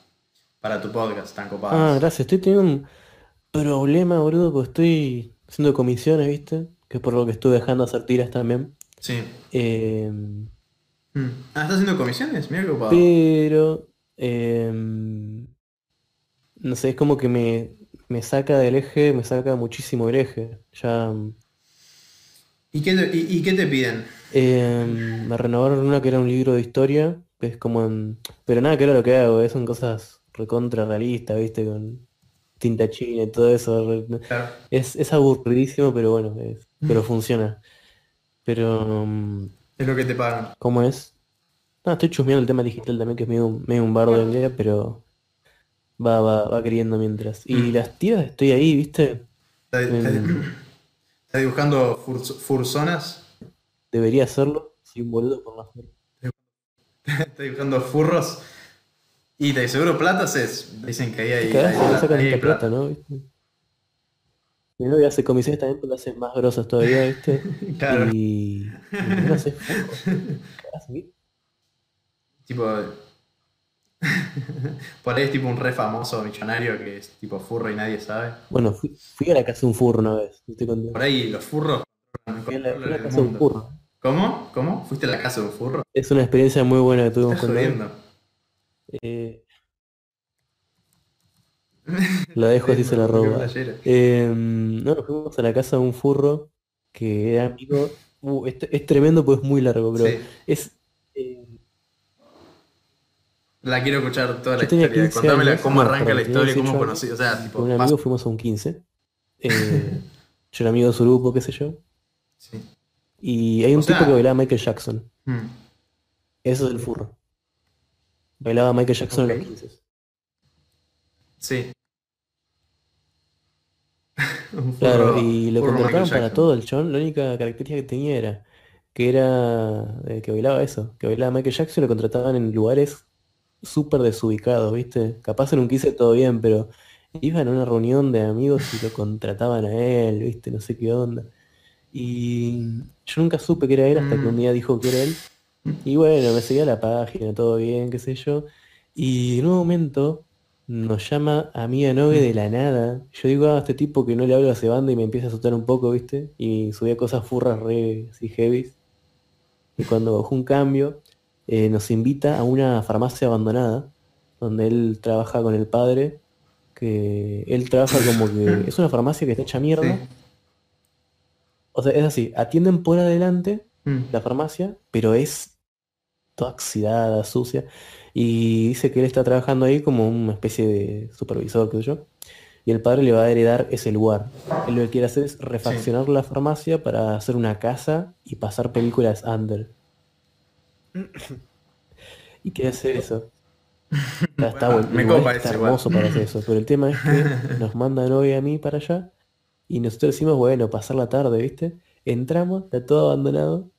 para tu podcast, están copadas. Ah, gracias. Estoy teniendo un problema, boludo, porque estoy haciendo comisiones, ¿viste? Que es por lo que estuve dejando hacer tiras también. Sí. Eh. Ah, ¿estás haciendo comisiones? Mira qué copado. pero... eh, no sé, es como que me, me saca del eje, me saca muchísimo del eje. Ya... ¿Y qué te, y, y qué te piden? eh, me renovaron una que era un libro de historia, que es como en... Pero nada que era lo que hago, eh, son cosas recontra realistas, ¿viste? Con tinta china y todo eso. Claro. Es, es aburridísimo, pero bueno, es- pero funciona. Pero, mm, Es lo que te pagan. ¿cómo es? No, estoy chusmeando el tema digital también, que es medio, medio un bardo de idea, pero va, va, va queriendo mientras. Y las tiras estoy ahí, ¿viste? ¿Estás, estás- Mm. estás dibujando furzonas? Debería hacerlo, si un boludo por la suerte. ¿Estás dibujando furros? Y te seguro plata haces. Dicen que ahí hay, no plata, sacan ahí hay esta plata, plata. ¿no? ¿Viste? Mi novia hace comisiones también, pero las hace más grosas todavía, ¿viste? Claro. Y, y no sé. Tipo. Por ahí es tipo un re famoso millonario que es tipo furro y nadie sabe. Bueno, fui, fui a la casa de un furro una vez, Por ahí los furros Fui a la, fui a la controlan el casa de un furro. ¿Cómo? ¿Cómo? ¿Fuiste a la casa de un furro? Es una experiencia muy buena que tuvimos con él. Eh, la dejo así se la roba. Eh, no, nos fuimos a la casa de un furro que era amigo. Uh, es, es tremendo, pues es muy largo, pero Sí. es. La quiero escuchar toda la historia. 15 Contámela años, cómo arranca la historia, cómo 18 conocí. O sea, tipo, con un amigo fuimos a un 15. Eh, yo era amigo de su grupo, qué sé yo. Sí. Y hay un O sea- tipo que bailaba Michael Jackson. Mm. Eso es el furro. Bailaba Michael Jackson en los 15. Sí. Claro, y lo contrataron para todo el chon. La única característica que tenía era que era eh, que bailaba eso, que bailaba Michael Jackson y lo contrataban en lugares súper desubicados, ¿viste? Capaz en un 15 todo bien, pero iban a una reunión de amigos y lo contrataban a él, ¿viste? No sé qué onda. Y yo nunca supe que era él hasta que un Mm. día dijo que era él. Y bueno, me seguía la página, todo bien, qué sé yo. Y en un momento nos llama amiga Nogue de la nada. Yo digo, ah, este tipo que no le hablo hace banda y me empieza a asustar un poco, ¿viste? Y subía cosas furras re así heavy. Y cuando bajó un cambio, eh, nos invita a una farmacia abandonada, donde él trabaja con el padre, que él trabaja como que es una farmacia que está hecha mierda. Sí. O sea, es así, atienden por adelante Mm. la farmacia, pero es toda oxidada, sucia. Y dice que él está trabajando ahí como una especie de supervisor, sé yo. Y el padre le va a heredar ese lugar. Él lo que quiere hacer es refaccionar la farmacia para hacer una casa y pasar películas under. Y quiere hacer eso. Está, está Bueno, me igual copa está eso igual. hermoso para hacer eso. Pero el tema es que nos mandan hoy a mí para allá. Y nosotros decimos, bueno, pasar la tarde, ¿viste? Entramos, está todo abandonado.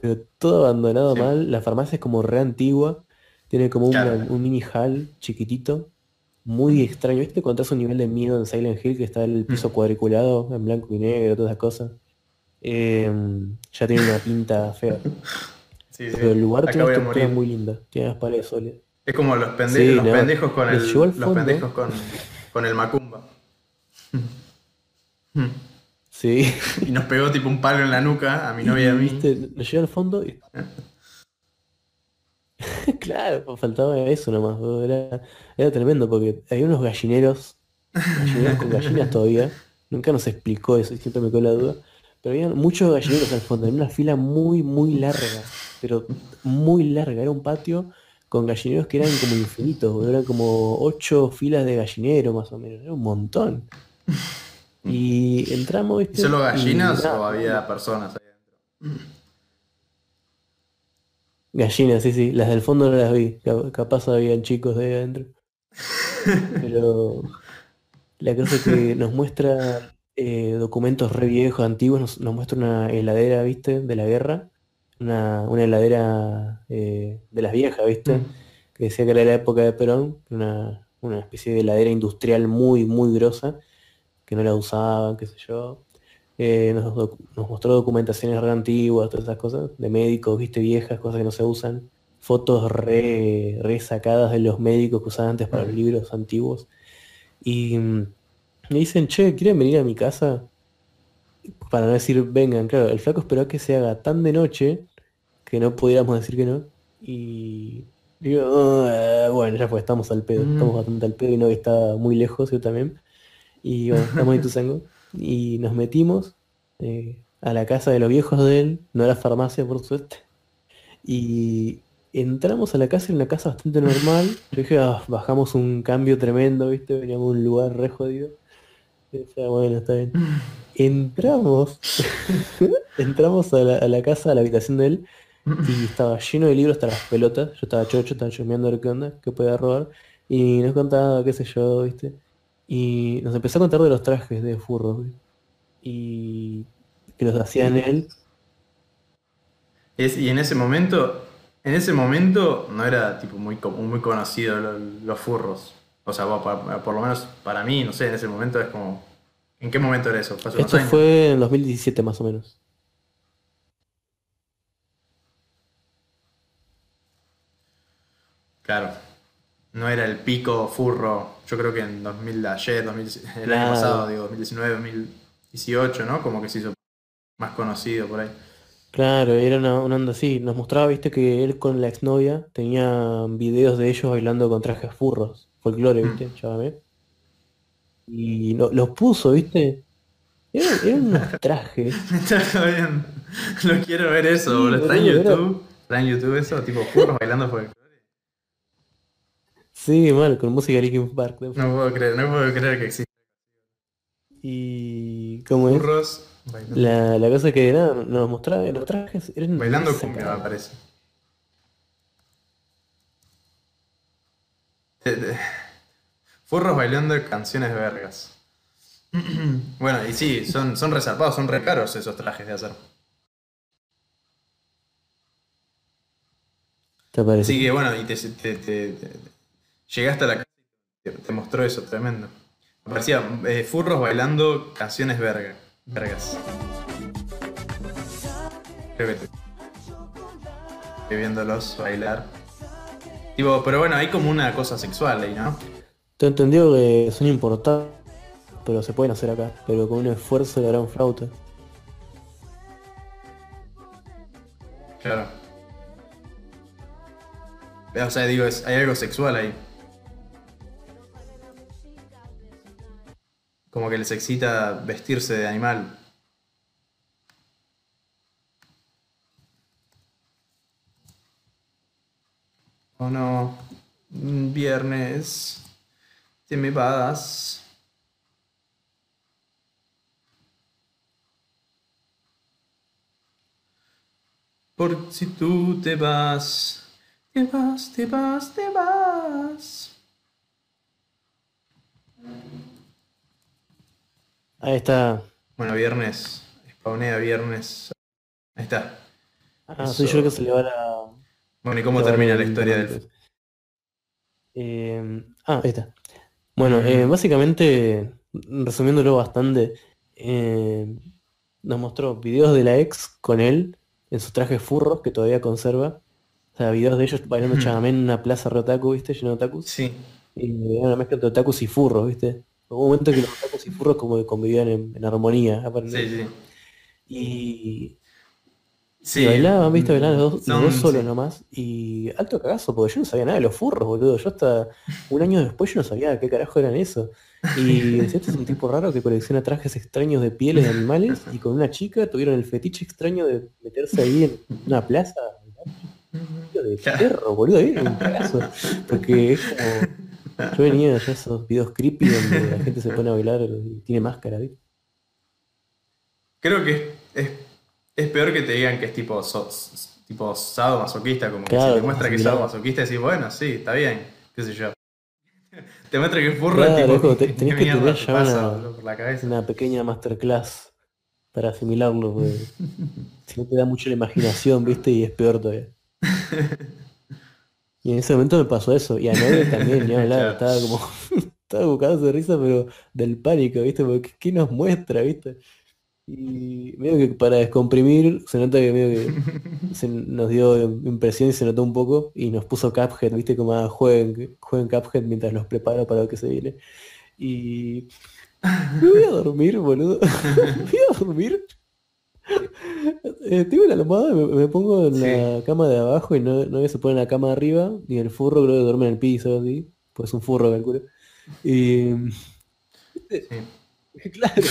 Pero todo abandonado Sí. mal. La farmacia es como re antigua. Tiene como una- un mini hall chiquitito. Muy extraño. ¿Viste? Cuando un nivel de miedo en Silent Hill que está el piso Mm. cuadriculado en blanco y negro, todas esas cosas. Em, ya tiene una pinta fea. Sí, sí. Pero el lugar Acá tiene una estructura muy linda. Tiene las paredes sólidas. Es como los, pende- Sí, los no. pendejos con el, los pendejos con, con el macumba. Sí. Y nos pegó tipo un palo en la nuca a mi novia y a mí. ¿Viste? Nos llegó al fondo y... claro, pues faltaba eso nomás. era tremendo porque había unos gallineros, gallineros con gallinas todavía. Nunca nos explicó eso y siempre me quedó la duda. Pero había muchos gallineros al fondo, en una fila muy, muy larga. Pero muy larga. Era un patio con gallineros que eran como infinitos. boludo. Eran como ocho filas de gallinero más o menos. Era un montón. Y entramos, ¿viste? ¿Y solo gallinas o había personas ahí adentro? Gallinas, sí, sí. Las del fondo no las vi. Cap- Capaz habían chicos de ahí adentro. Pero la cosa es que nos muestra eh, documentos re viejos, antiguos. Nos, nos muestra una heladera, ¿viste? De la guerra. Una, una heladera eh, de las viejas, ¿viste? Mm. Que decía que era la época de Perón. Una, una especie de heladera industrial muy, muy grosa. Que no la usaban, qué sé yo. Eh, nos, mostró documentaciones re antiguas, todas esas cosas, de médicos, viste, viejas, cosas que no se usan, fotos re, re sacadas de los médicos que usaban antes para los libros antiguos. Y mm, me dicen, che, ¿quieren venir a mi casa? Para no decir, vengan, claro, el flaco esperó que se haga tan de noche que no pudiéramos decir que no. Y digo, "Ah, bueno, ya fue, estamos al pedo, Mm. estamos bastante al pedo y no que está muy lejos, yo también. Y bueno, estamos en Ituzaingó. Y nos metimos eh, a la casa de los viejos de él, no era farmacia por suerte. Y entramos a la casa, era una casa bastante normal. Yo dije, "Ah, bajamos un cambio tremendo, ¿viste? Veníamos de un lugar re jodido. Bueno, está bien. Entramos, entramos a la, a la casa, a la habitación de él, y estaba lleno de libros hasta las pelotas. Yo estaba chocho, estaba chumeando a ver qué onda, qué podía robar. Y nos contaba, qué sé yo, ¿viste? Y nos empezó a contar de los trajes de furros, ¿viste? Y que los hacían él. Es- y en ese momento, en ese momento no era tipo muy, muy conocido lo- los furros. O sea, pa- por, lo menos para mí, no sé, en ese momento es como. ¿En qué momento era eso? ¿Fue hace unos Esto fue en 2017 más o menos. Claro. No era el pico furro. Yo creo que en 2000, ayer, 2000, el Claro. año pasado, digo, 2019, 2018, ¿no? Como que se hizo más conocido por ahí. Claro, era una, una onda así. Nos mostraba, viste, que él con la exnovia tenía videos de ellos bailando con trajes furros. Folclore, viste, llámame. Y lo- los puso, viste. Eran, eran unos trajes. Me está jodiendo. Lo quiero ver eso, Sí, boludo. ¿Está en era- YouTube? ¿Está en YouTube eso? Tipo furros bailando folclore. Sí, mal, con música de Linkin Park. No puedo creer, no puedo creer que exista Y como es, furros bailando. la, la cosa que nada, nos mostraba los trajes eran Bailando cumbia, me parece. Eh, eh, Furros bailando canciones vergas. Bueno, y sí, son, son resarpados, son re caros esos trajes de hacer. ¿Te parece? Así que bueno, y te, te- te- te- llegaste a la casa y te, mostró eso, tremendo. Aparecía eh, furros bailando canciones verga, vergas. Creo que te- estoy viéndolos bailar. Tipo, pero bueno, hay como una cosa sexual ahí, ¿no? Te entendido que son importados, pero se pueden hacer acá, pero con un esfuerzo de gran flauta. Claro. O sea, digo, es- hay algo sexual ahí. Como que les excita vestirse de animal. Oh no, viernes, te me vas. Por si tú te vas, te vas, te vas, te vas. Ahí está. Bueno, viernes, spawnea viernes. Ahí está. Ah, Eso. soy yo el que se le va la. Bueno, ¿y cómo termina la historia del... Eh, ah, ahí está. Bueno, eh, básicamente, resumiéndolo bastante, eh, nos mostró videos de la ex con él en sus trajes furros que todavía conserva. O sea, videos de ellos bailando Ujú. chamamé en una plaza re otaku, ¿viste? Lleno de otakus. Sí. Y una mezcla entre otakus y furros, ¿viste? Hubo un momento que los otakus y furros como que convivían en, en armonía, Sí, aparentemente. sí. Y, Sí. y bailaban, ¿viste? Bailaban los dos, los Son- dos solos sí. nomás. Y alto cagazo, porque yo no sabía nada de los furros, boludo. Yo hasta un año después yo no sabía qué carajo eran eso. Y decía, este es un tipo raro que colecciona trajes extraños de pieles de animales y con una chica tuvieron el fetiche extraño de meterse ahí en una plaza. De perro, boludo, ahí era un cagazo. Porque es como. Yo venía ya esos videos creepy donde la gente se pone a bailar y tiene máscara, ¿viste? Creo que es, es, peor que te digan que es tipo, so, tipo sado masoquista, como que si te muestra que es sado masoquista, decís, bueno, sí, está bien, qué sé yo. te muestra que es furro, claro, tipo, tenés que tener ya una, una pequeña masterclass para asimilarlo, si no te da mucho la imaginación, viste, y es peor todavía. Y en ese momento me pasó eso, y a Noel también, ni hablar, estaba como, estaba buscando de risa, pero del pánico, viste, porque ¿qué nos muestra, viste? Y medio que para descomprimir, se nota que medio que se nos dio impresión y se notó un poco, y nos puso Cuphead, viste, como ah, jueguen, jueguen Cuphead mientras los preparo para lo que se viene. Y me voy a dormir, boludo. me voy a dormir. Eh, tengo la almohada, me, me pongo en la cama de abajo y no, no se pone en la cama de arriba, y el furro creo que duerme en el piso, así. Pues un furro, calculo. Y. claro.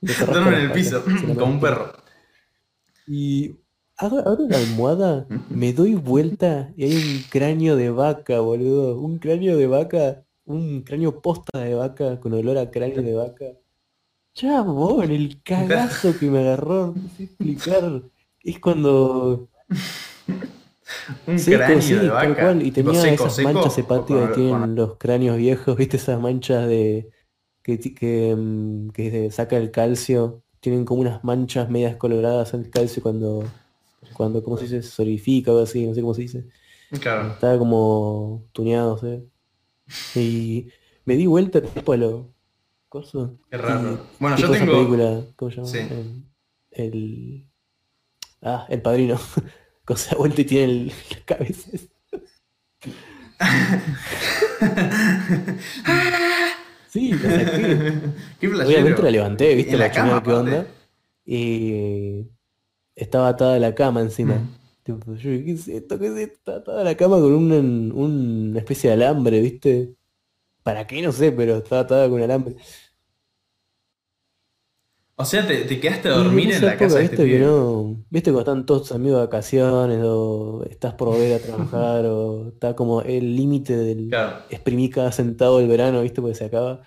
Duerme en el piso, como un perro. Y abro la almohada, me doy vuelta y hay un cráneo de vaca, boludo. Un cráneo de vaca un cráneo posta de vaca con olor a cráneo de vaca. Chabón, el cagazo que me agarró, no sé explicar. Es cuando. un cráneo de vaca. Y tenía esas manchas hepáticas que tienen los cráneos viejos, ¿viste? Esas manchas de. que, que, mm, que saca el calcio. Tienen como unas manchas medias coloradas en el calcio cuando. cuando, ¿cómo se dice? Solidifica o algo así, no sé cómo se dice. Claro. Estaba como tuneado, ¿sí? Y me di vuelta tipo a lo. Coso. Qué raro. bueno, yo tengo. película, ¿cómo se llama? Sí. El, Ah, el padrino. Cosa vuelta y tiene el, la cabeza. sí, la saqué. Qué Obviamente la levanté, viste la, la qué onda. Y estaba atada a la cama encima. Mm. ¿qué es esto? ¿Qué es esto? Estaba en la cama con un, una especie de alambre, ¿viste? ¿Para qué? No sé, pero estaba atada con alambre. O sea, te, quedaste a dormir en, la casa de este ¿viste, ¿Viste cuando están todos tus amigos de vacaciones o estás por volver a trabajar o está como el límite del exprimir cada sentado del verano, ¿viste? Porque se acaba.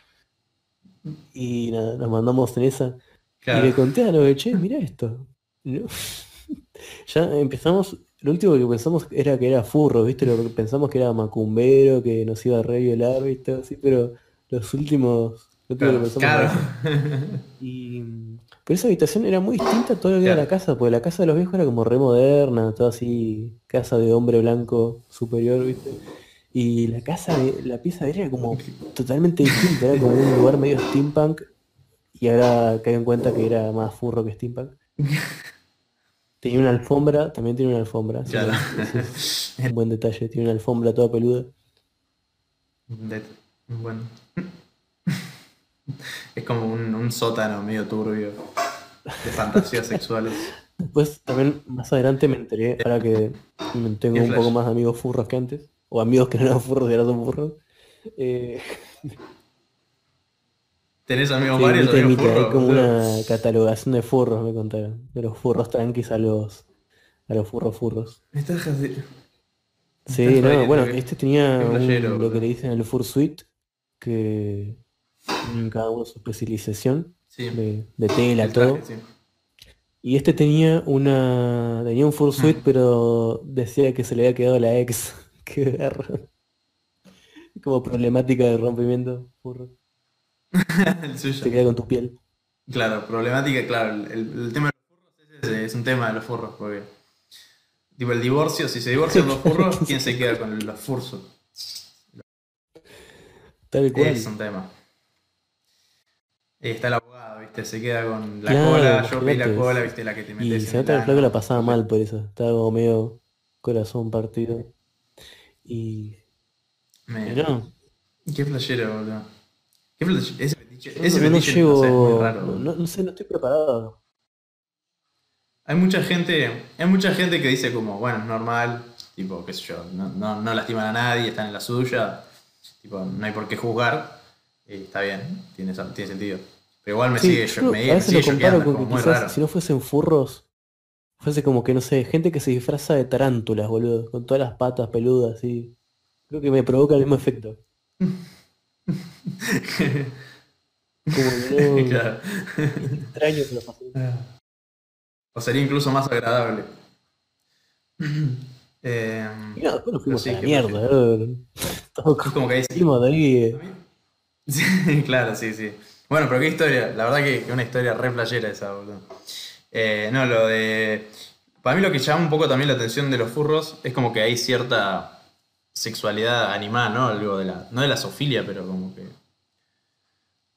Y nada, nos mandamos en esa. Y le conté a los che, mira esto. ya empezamos, lo último que pensamos era que era furro, ¿viste? Lo que pensamos que era macumbero, que nos iba a re violar, ¿viste? Así, pero los últimos, lo último que pensamos Y pero esa habitación era muy distinta a todo lo que era la casa, porque la casa de los viejos era como re moderna, todo así, casa de hombre blanco superior, ¿viste? Y la casa de, la pieza de él era como totalmente distinta, era como un lugar medio steampunk. Y ahora caigo en cuenta que era más furro que steampunk. Tenía una alfombra, también tiene una alfombra. un buen detalle, tiene una alfombra toda peluda. bueno. Es como un, sótano medio turbio de fantasías sexuales. Después también más adelante me enteré, ahora que tengo un poco más de amigos furros que antes, o amigos que no eran furros y ahora son furros. Eh, ¿Tenés amigos varios Hay como una catalogación de furros, me contaron. De los furros tranquis a los a los furros furros. estás Sí, no, bueno, este tenía lo que le dicen el fursuit, que en cada uno su especialización de, tela, todo. Y este tenía una. tenía un fursuit, mm. pero decía que se le había quedado la ex. Qué Como problemática de rompimiento, furro. el suyo. queda con tu piel. Claro, problemática, claro. El, tema de los furros es, un tema de los furros, porque. Tipo, el divorcio, si se divorcian los furros, ¿quién se queda con los fursos? Tal cual. Es un tema. Y está el abogado, ¿viste? Se queda con la cola, yo vi la cola, ¿viste? La que te metes. Y se nota que el la pasaba mal por eso. Estaba como medio corazón partido. Y. Me... Qué flashero, boludo. Ese fetiche, ese no, fetiche no, llego, raro. No, sé, no estoy preparado. Hay mucha gente, hay mucha gente que dice como, bueno, es normal, tipo, qué sé yo, no, no, no lastiman a nadie, están en la suya, tipo, no hay por qué juzgar, y está bien, tiene, tiene sentido. Pero igual me sigue, yo, me, a veces lo comparo con que quizás si no fuesen furros, fuese como que, no sé, gente que se disfraza de tarántulas, boludo, con todas las patas peludas, y creo que me provoca el mismo efecto. Como que no. Claro. extraño que lo pasé. O sería incluso más agradable. Eh, Y nada, después nos fuimos a la mierda. ¿eh? Todo es como que ahí sí. salimos de ahí. eh. Sí, claro, sí, sí. Bueno, pero qué historia. La verdad que que una historia re playera esa, boludo. Eh, no, lo de. Para mí lo que llama un poco también la atención de los furros es como que hay cierta sexualidad animada, ¿no? Algo de la. No de la zoofilia, pero como que.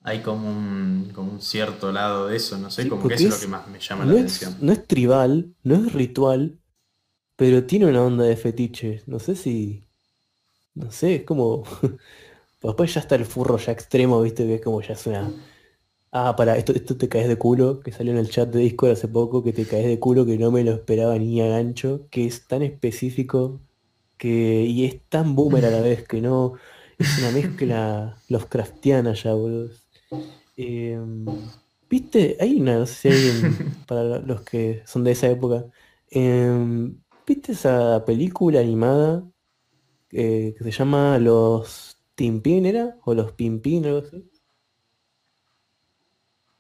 Hay como un, como un cierto lado de eso, no sé, Sí, como que eso es lo que más me llama No la es, atención. no es tribal, no es ritual, pero tiene una onda de fetiche. No sé si. No sé, es como. Después ya está el furro ya extremo, viste, que es como ya es una. Ah, para, esto, esto te caes de culo, que salió en el chat de Discord hace poco, que te caes de culo, que no me lo esperaba ni a gancho, que es tan específico que. y es tan boomer a la vez que no. Es una mezcla Lovecraftiana ya, boludo. Em, ¿Viste? Hay una, no sé si alguien, para los que son de esa época, em, ¿viste esa película animada eh, que se llama Los Timpín, era? ¿O Los Pimpín, algo así?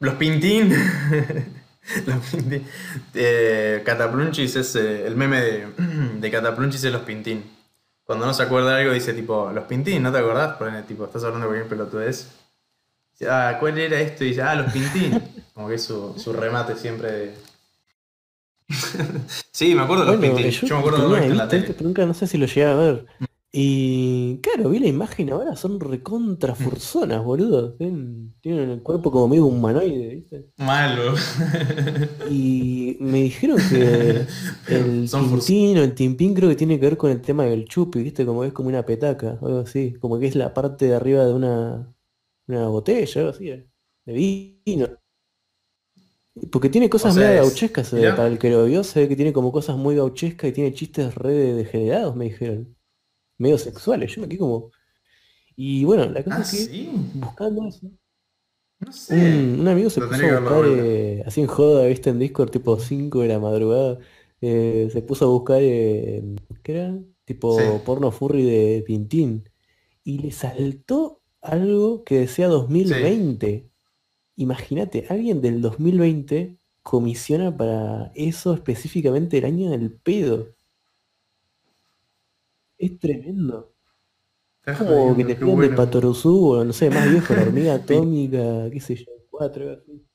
Los Pintín. Los Pintín. Eh, Cataplunchis es eh, el meme de, de Cataplunchis es los Pintín. Cuando no se acuerda de algo dice tipo, los Pintín, ¿no te acordás? Pone tipo, estás hablando de cualquier pelotudez. Dice, ah, ¿cuál era esto? Y dice, ah, los Pintín. Como que es su, su remate siempre de... sí, me acuerdo de los Bueno, Pintín. yo, Yo me acuerdo de verlo en la tele. esto, pero nunca no sé si lo llegué a ver. Y claro, vi la imagen ahora, son recontra furzonas, boludo. Tienen, tienen el cuerpo como medio humanoide, ¿viste? Malo. Y me dijeron que el tintín o el timpín creo que tiene que ver con el tema del chupi, ¿viste? Como es como una petaca, o algo así. Como que es la parte de arriba de una, una botella, algo así, de vino. Porque tiene cosas O sea, medio es- gauchescas, para el que lo vio se ve que tiene como cosas muy gauchescas y tiene chistes re degenerados, me dijeron. Medio sexuales, yo me quedé como... Y bueno, la cosa Ah, es que sí. buscando eso... No sé. Un, un amigo se Lo puso a buscar, eh, así en joda, viste, en Discord, tipo 5 de la madrugada, eh, se puso a buscar, eh, ¿qué era? Tipo Sí. porno furry de Pintín. Y le saltó algo que decía 2020. Imagínate, alguien del 2020 comisiona para eso específicamente el año del pedo. Es tremendo. Como que te qué pidan de bueno. Patoruzú, o no sé, más viejo, la hormiga atómica, qué sé yo, 4, así.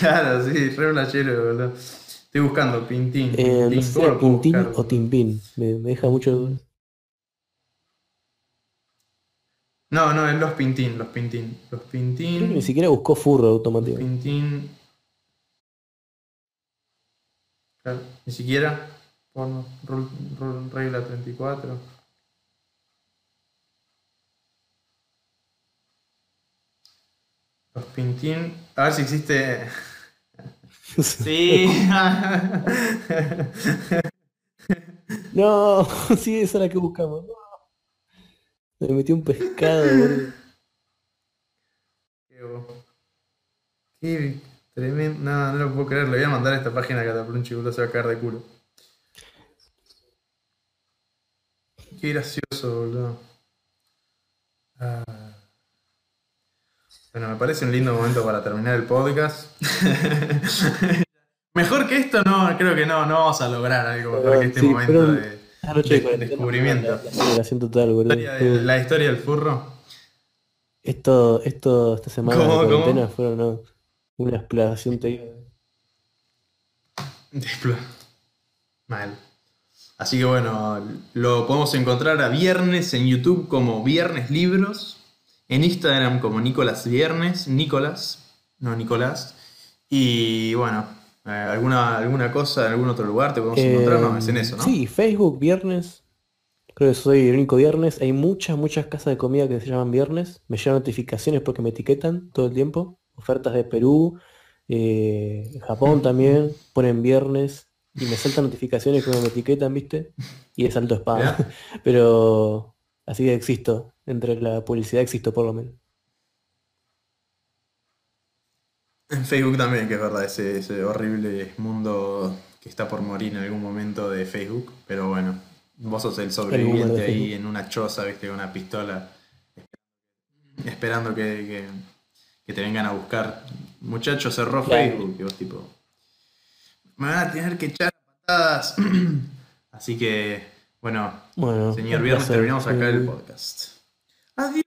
Claro, sí, re flashero, boludo. Estoy buscando Pintín. Eh, no Pintín, o Timpín. Me, me deja mucho. No, no, es los Pintín, los Pintín. Los Creo que Pintín. ni siquiera buscó furro automático. Pintín. Claro, ni siquiera. Rul- regla 34. Los Pintín. A ver si existe. Sí. No, sí, esa es la que buscamos. No. Me metió un pescado, Qué tremendo. No, no lo puedo creer. Le voy a mandar a esta página que Cataplunchi boludo, se va a caer de culo. Qué gracioso, boludo. Ah. Bueno, me parece un lindo momento para terminar el podcast. Mejor que esto, no, creo que no, no vamos a lograr algo mejor que este Sí, momento de cuarentena, descubrimiento. La, la celebración total, boludo. historia de- la historia del furro. Esto, esto, esta semana ¿Cómo, de cómo? fueron ¿no? una exploración te digo. Mal. Así que bueno, lo podemos encontrar a viernes en YouTube como Viernes Libros, en Instagram como Nicolás Viernes, Nicolás, no Nicolás. Y bueno, eh, alguna, alguna cosa en algún otro lugar te podemos encontrar, no, es en eso, ¿no? Eh, Sí, Facebook, viernes. Creo que soy el único viernes. Hay muchas, muchas casas de comida que se llaman viernes. Me llegan notificaciones porque me etiquetan todo el tiempo. Ofertas de Perú, eh, Japón también. Ponen viernes y me saltan notificaciones que me etiquetan, ¿viste? Y es alto spam. Mirá. Pero así que existo. Entre la publicidad existo por lo menos. En Facebook también, que es verdad, ese, ese horrible mundo que está por morir en algún momento de Facebook. Pero bueno, vos sos el sobreviviente ahí en una choza, viste, con una pistola. esperando que, que, te vengan a buscar. Muchachos, cerró Facebook y vos tipo. Me van a tener que echar patadas. Así que, bueno, bueno señor Viernes, terminamos acá el podcast. Adiós.